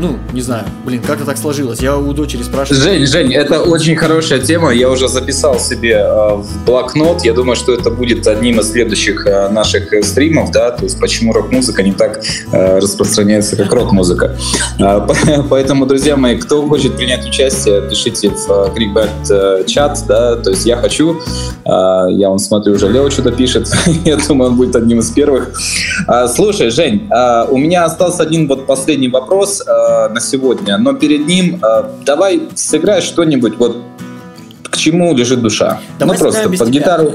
ну, не знаю, блин, как-то так сложилось. Я у дочери спрашиваю. Жень, Жень, это очень хорошая тема. Я уже записал себе э, в блокнот. Я думаю, что это будет одним из следующих э, наших э, стримов, да, то есть почему рок-музыка не так э, распространяется, как рок-музыка. Э, [laughs] поэтому, друзья мои, кто хочет принять участие, пишите в э, э, чат, да, то есть я хочу. Э, я вон смотрю, уже Лео что-то пишет. [laughs] я думаю, он будет одним из первых. Э, слушай, Жень, э, у меня остался один вот последний вопрос. Э, Э, на сегодня, но перед ним э, давай сыграй что-нибудь, вот к чему лежит душа. Давай ну, просто под тебя. гитару.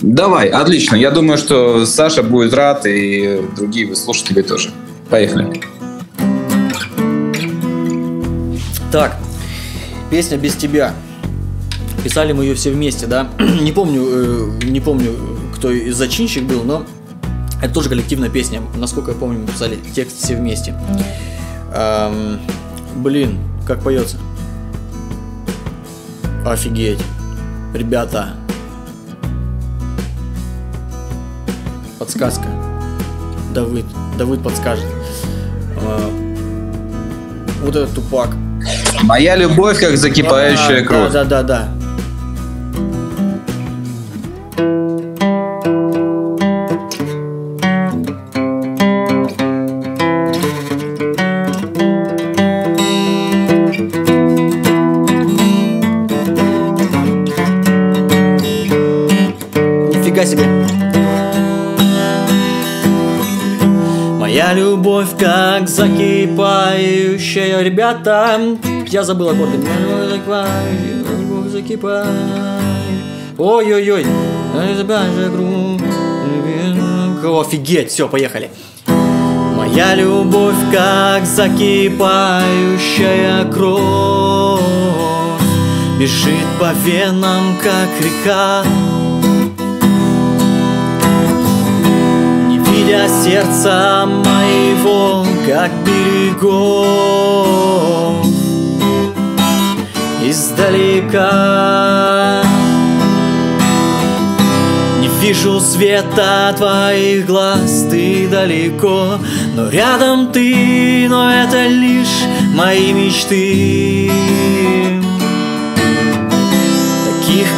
Давай, отлично. Я думаю, что Саша будет рад, и другие слушатели тоже. Поехали. Так, песня «Без тебя». Писали мы ее все вместе, да? [clears throat] не помню, э, не помню, кто из зачинщик был, но это тоже коллективная песня. Насколько я помню, мы писали текст все вместе. Эм, блин, как поется? Офигеть. Ребята. Подсказка. Давыд. Давыд подскажет. Э, вот этот тупак. Моя любовь как закипающая а, кровь. Да, да, да, да. Любовь как закипающая, ребята. Я забыл аккорды. Закипает. Ой-ой-ой. Офигеть, все, поехали. Моя любовь как закипающая кровь Бежит по венам, как река видя сердца моего, как берегов издалека. Не вижу света твоих глаз, ты далеко, но рядом ты, но это лишь мои мечты.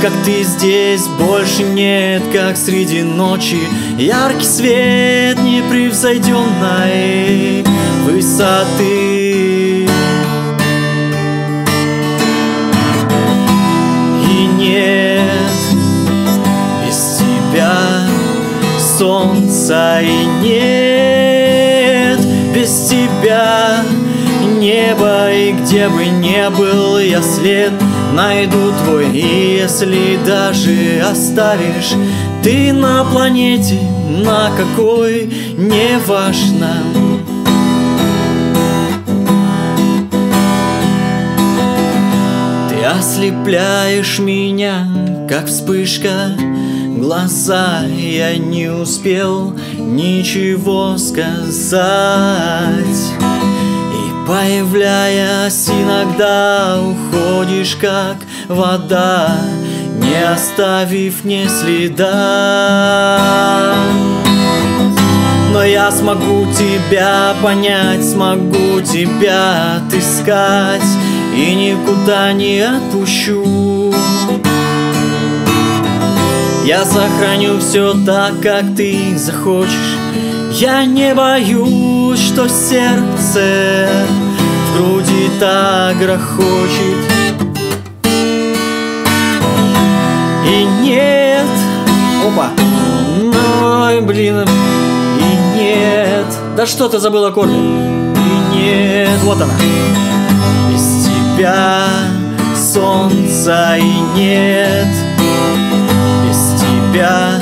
Как ты, здесь больше нет, как среди ночи. Яркий свет непревзойденной высоты. И нет без тебя солнца И нет. Без тебя неба И где бы не был я след найду твой если даже оставишь. Ты на планете, на какой, не важно Ты ослепляешь меня, как вспышка. Глаза я не успел ничего сказать Появляясь иногда, уходишь как вода, Не оставив ни следа. Но я смогу тебя понять, смогу тебя отыскать и никуда не отпущу. Я сохраню все так, как ты захочешь. Я не боюсь, что сердце в груди так грохочет. И нет, опа, ой, блин, и нет, да что ты забыл аккорды? И нет, вот она. Без тебя солнца и нет, без тебя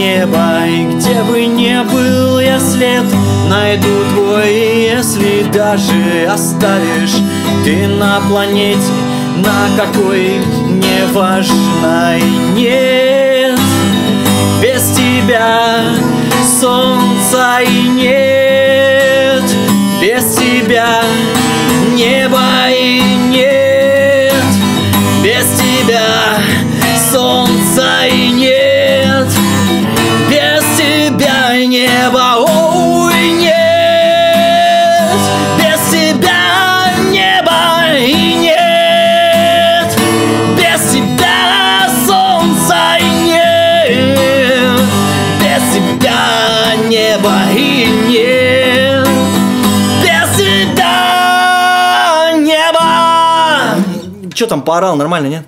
небо И где бы не был я след Найду твой, если даже оставишь Ты на планете, на какой не важно и нет. Без тебя солнца и нет. Без тебя неба и нет там поорал, нормально, нет?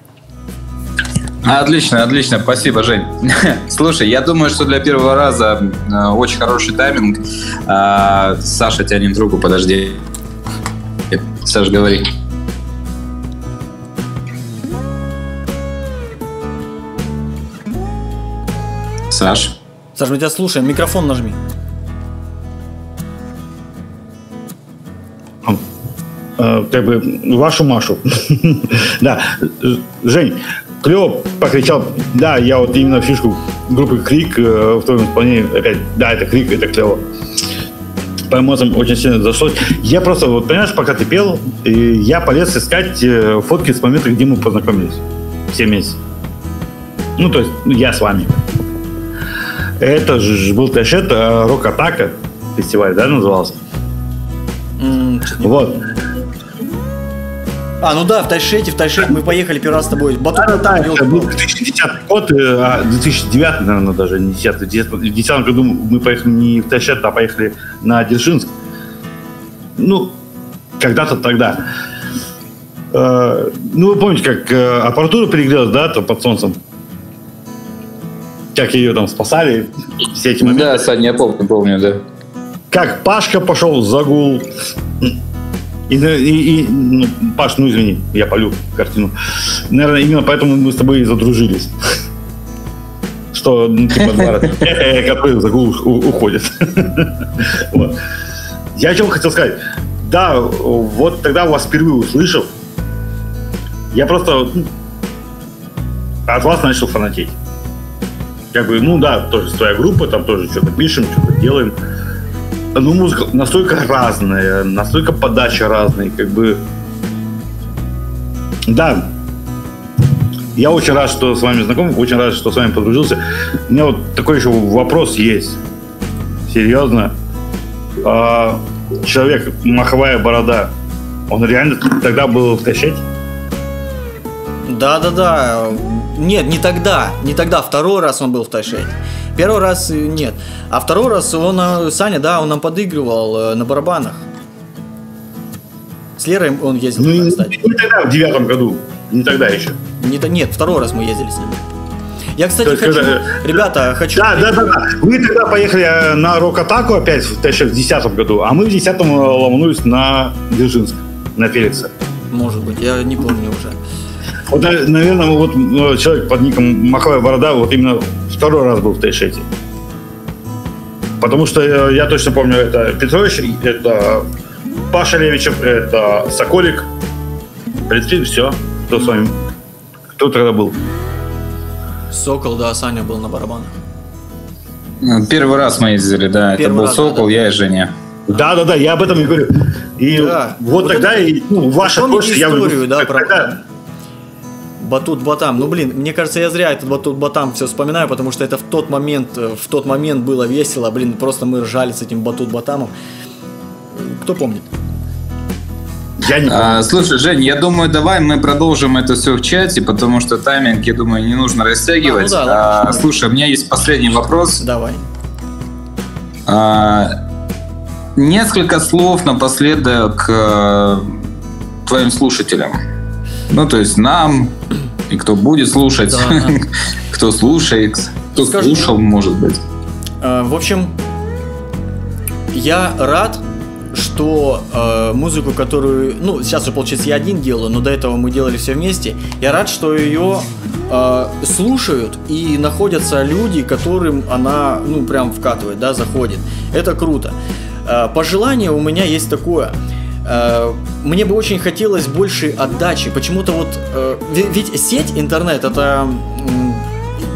Отлично, отлично, спасибо, Жень. [laughs] Слушай, я думаю, что для первого раза э, очень хороший тайминг. А, Саша тянет руку, подожди. Саш, говори. Саш. Саш, мы тебя слушаем, микрофон нажми. Э, как бы вашу Машу. [laughs] да, Жень, клево покричал. Да, я вот именно фишку группы Крик э, в твоем исполнении. Опять, да, это Крик, это клево. По эмоциям очень сильно зашло. Я просто, вот понимаешь, пока ты пел, я полез искать э, фотки с момента, где мы познакомились. Все вместе. Ну, то есть, я с вами. Это же был Ташет, э, Рок-Атака фестиваль, да, назывался? Не Вот. А, ну да, в Тайшете, в Тайшете мы поехали первый раз с тобой. Батут Да, да, это был ёлки-палки. 2010 год, э, а 2009, наверное, даже, не 10 В 2010 году мы поехали не в Тайшет, а поехали на Дзержинск. Ну, когда-то тогда. Э, Ну, вы помните, как э, аппаратура перегрелась, да, там под солнцем? Как ее там спасали, все эти моменты. Да, Саня, я помню, помню, да. Как Пашка пошел в загул. И, и- и, ну, Паш, ну извини, я полю картину. Наверное, именно поэтому мы с тобой и задружились. Что, ну, типа, два раза, [laughs] который у- уходит. [laughs] Я о чем хотел сказать. Да, вот тогда вас впервые услышал, я просто ну, от вас начал фанатеть. Как бы, ну да, тоже своя группа, там тоже что-то пишем, что-то делаем. Ну, музыка настолько разная, настолько подача разная, как бы... Да, я очень рад, что с вами знаком, очень рад, что с вами подружился. У меня вот такой еще вопрос есть. Серьезно. А, человек, маховая борода, он реально тогда был в Ташете? Да, да, да. Нет, не тогда. Не тогда. Второй раз он был в Тайшете. Первый раз э, нет. А второй раз он, э, Саня, да, он нам подыгрывал э, на барабанах. С Лерой он ездил, Ну, кстати. не тогда, в девятом году. Не тогда еще. Не, нет, второй раз мы ездили с ним. Я, кстати, есть, хочу... когда- Ребята, хочу... Да, да, да, да. Вы тогда поехали на рок-атаку опять в Таше в 2010 году, а мы в 2010 ломанулись на Дзержинск, на Феликса. Может быть, я не помню уже. Вот, на- наверное, вот ну, человек под ником Маховая Борода вот именно второй раз был в Тайшете. Потому что э, я точно помню, это Петрович, это Паша Левичев, это Соколик. Принципе, все. Кто с вами? Кто тогда был? Сокол, да, Саня был на барабанах. Первый раз мы ездили, да. Это Первый был раз, Сокол, да. я и Женя. Да, да, да, я об этом и говорю. И Да. вот, Вот тогда это- и ну, ваша помните почта, я говорю, историю, да, про- тогда- Батут Батам. Ну, блин, мне кажется, я зря этот Батут Батам все вспоминаю, потому что это в тот момент, э, в тот момент было весело. Блин, просто мы ржали с этим Батут Батамом. Кто помнит? Я не а, слушай, Жень, я думаю, давай мы продолжим это все в чате, потому что тайминг, я думаю, не нужно растягивать. А, ну да, а, слушай, у меня есть последний вопрос. Давай. А, несколько слов напоследок э, твоим слушателям. Ну, то есть нам, и кто будет слушать, да, [laughs] кто слушает, кто Скажи, слушал, может быть. Э, в общем, я рад, что э, музыку, которую, ну, сейчас уже получается я один делаю, но до этого мы делали все вместе, я рад, что ее э, слушают и находятся люди, которым она, ну, прям вкатывает, да, заходит. Это круто. Э, пожелание у меня есть такое. Э, мне бы очень хотелось больше отдачи. Почему-то вот, э, ведь сеть, интернет, это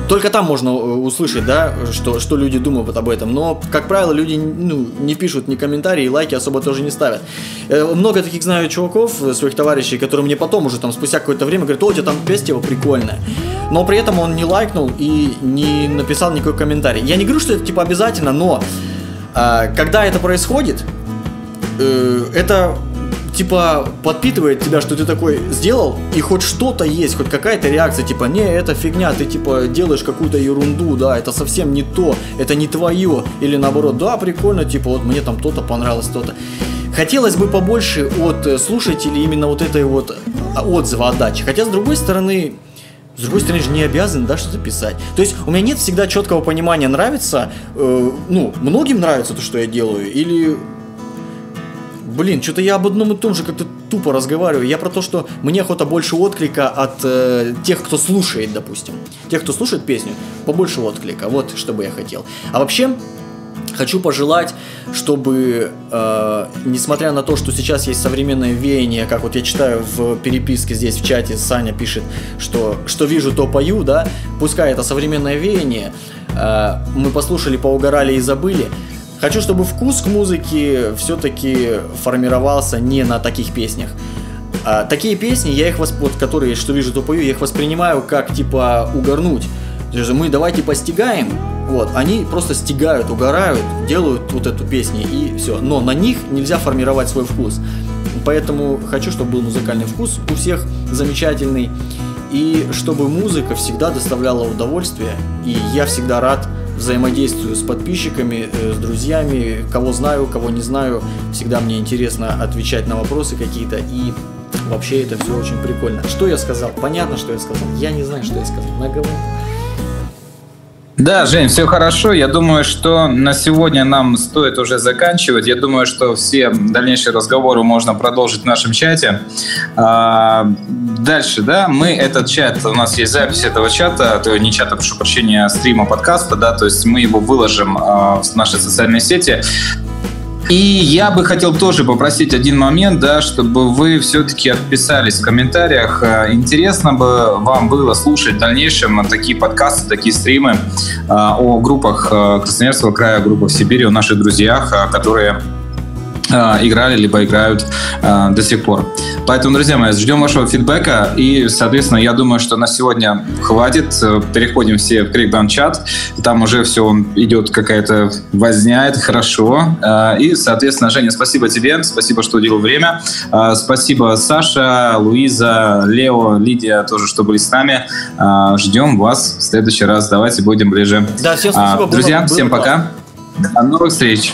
только там можно э, услышать, да, что, что люди думают об этом. Но, как правило, люди ну, не пишут ни комментарии, лайки особо тоже не ставят. Много таких знаю чуваков, своих товарищей, которые мне потом уже там спустя какое-то время говорят, о, у тебя там песня его прикольная. Но при этом он не лайкнул и не написал никакой комментарий. Я не говорю, что это типа обязательно, но когда это происходит, э, это типа подпитывает тебя, что ты такой сделал, и хоть что-то есть, хоть какая-то реакция, типа, не, это фигня, ты типа делаешь какую-то ерунду, да, это совсем не то, это не твое, или наоборот, да, прикольно, типа, вот мне там то-то понравилось, то-то. Хотелось бы побольше от э, слушателей именно вот этой вот а, отзыва отдачи. Хотя, с другой стороны, с другой стороны, же не обязан, да, что-то писать. То есть у меня нет всегда четкого понимания, нравится, э, ну, многим нравится то, что я делаю, или Блин, что-то я об одном и том же как-то тупо разговариваю. Я про то, что мне охота больше отклика от э, тех, кто слушает, допустим. Тех, кто слушает песню, побольше отклика. Вот что бы я хотел. А вообще, Хочу пожелать, чтобы, э, несмотря на то, что сейчас есть современное веяние, как вот я читаю в переписке здесь в чате, Саня пишет, что что вижу, то пою, да, пускай это современное веяние, э, мы послушали, поугорали и забыли, Хочу, чтобы вкус к музыке все-таки формировался не на таких песнях. А, такие песни, я их, вот, которые, что вижу, то пою, я их воспринимаю как, типа, угорнуть. То есть мы давайте постигаем, вот, они просто стигают, угорают, делают вот эту песню и все. Но на них нельзя формировать свой вкус. Поэтому хочу, чтобы был музыкальный вкус у всех замечательный. И чтобы музыка всегда доставляла удовольствие. И я всегда рад взаимодействую с подписчиками, э, с друзьями, кого знаю, кого не знаю. Всегда мне интересно отвечать на вопросы какие-то и вообще это все очень прикольно. Что я сказал? Понятно, что я сказал. Я не знаю, что я сказал. Наговорил. Да, Жень, все хорошо. Я думаю, что на сегодня нам стоит уже заканчивать. Я думаю, что все дальнейшие разговоры можно продолжить в нашем чате. А, дальше, да, мы этот чат, у нас есть запись этого чата, то не чата, прошу прощения, а стрима подкаста, да, то есть мы его выложим а, в наши социальные сети. И я бы хотел тоже попросить один момент, да, чтобы вы все-таки отписались в комментариях. Э, интересно бы вам было слушать в дальнейшем такие подкасты, такие стримы э, о группах э, Красноярского края, группах Сибири, о наших друзьях, которые играли, либо играют э, до сих пор. Поэтому, друзья мои, ждем вашего фидбэка. И, соответственно, я думаю, что на сегодня хватит. Переходим все в Крикбан чат. Там уже все идет какая-то возня, это хорошо. Э, и, соответственно, Женя, спасибо тебе. Спасибо, что уделил время. Э, спасибо Саша, Луиза, Лео, Лидия тоже, что были с нами. Э, ждем вас в следующий раз. Давайте будем ближе. Да, всем спасибо. Друзья, было, всем было пока. До новых встреч.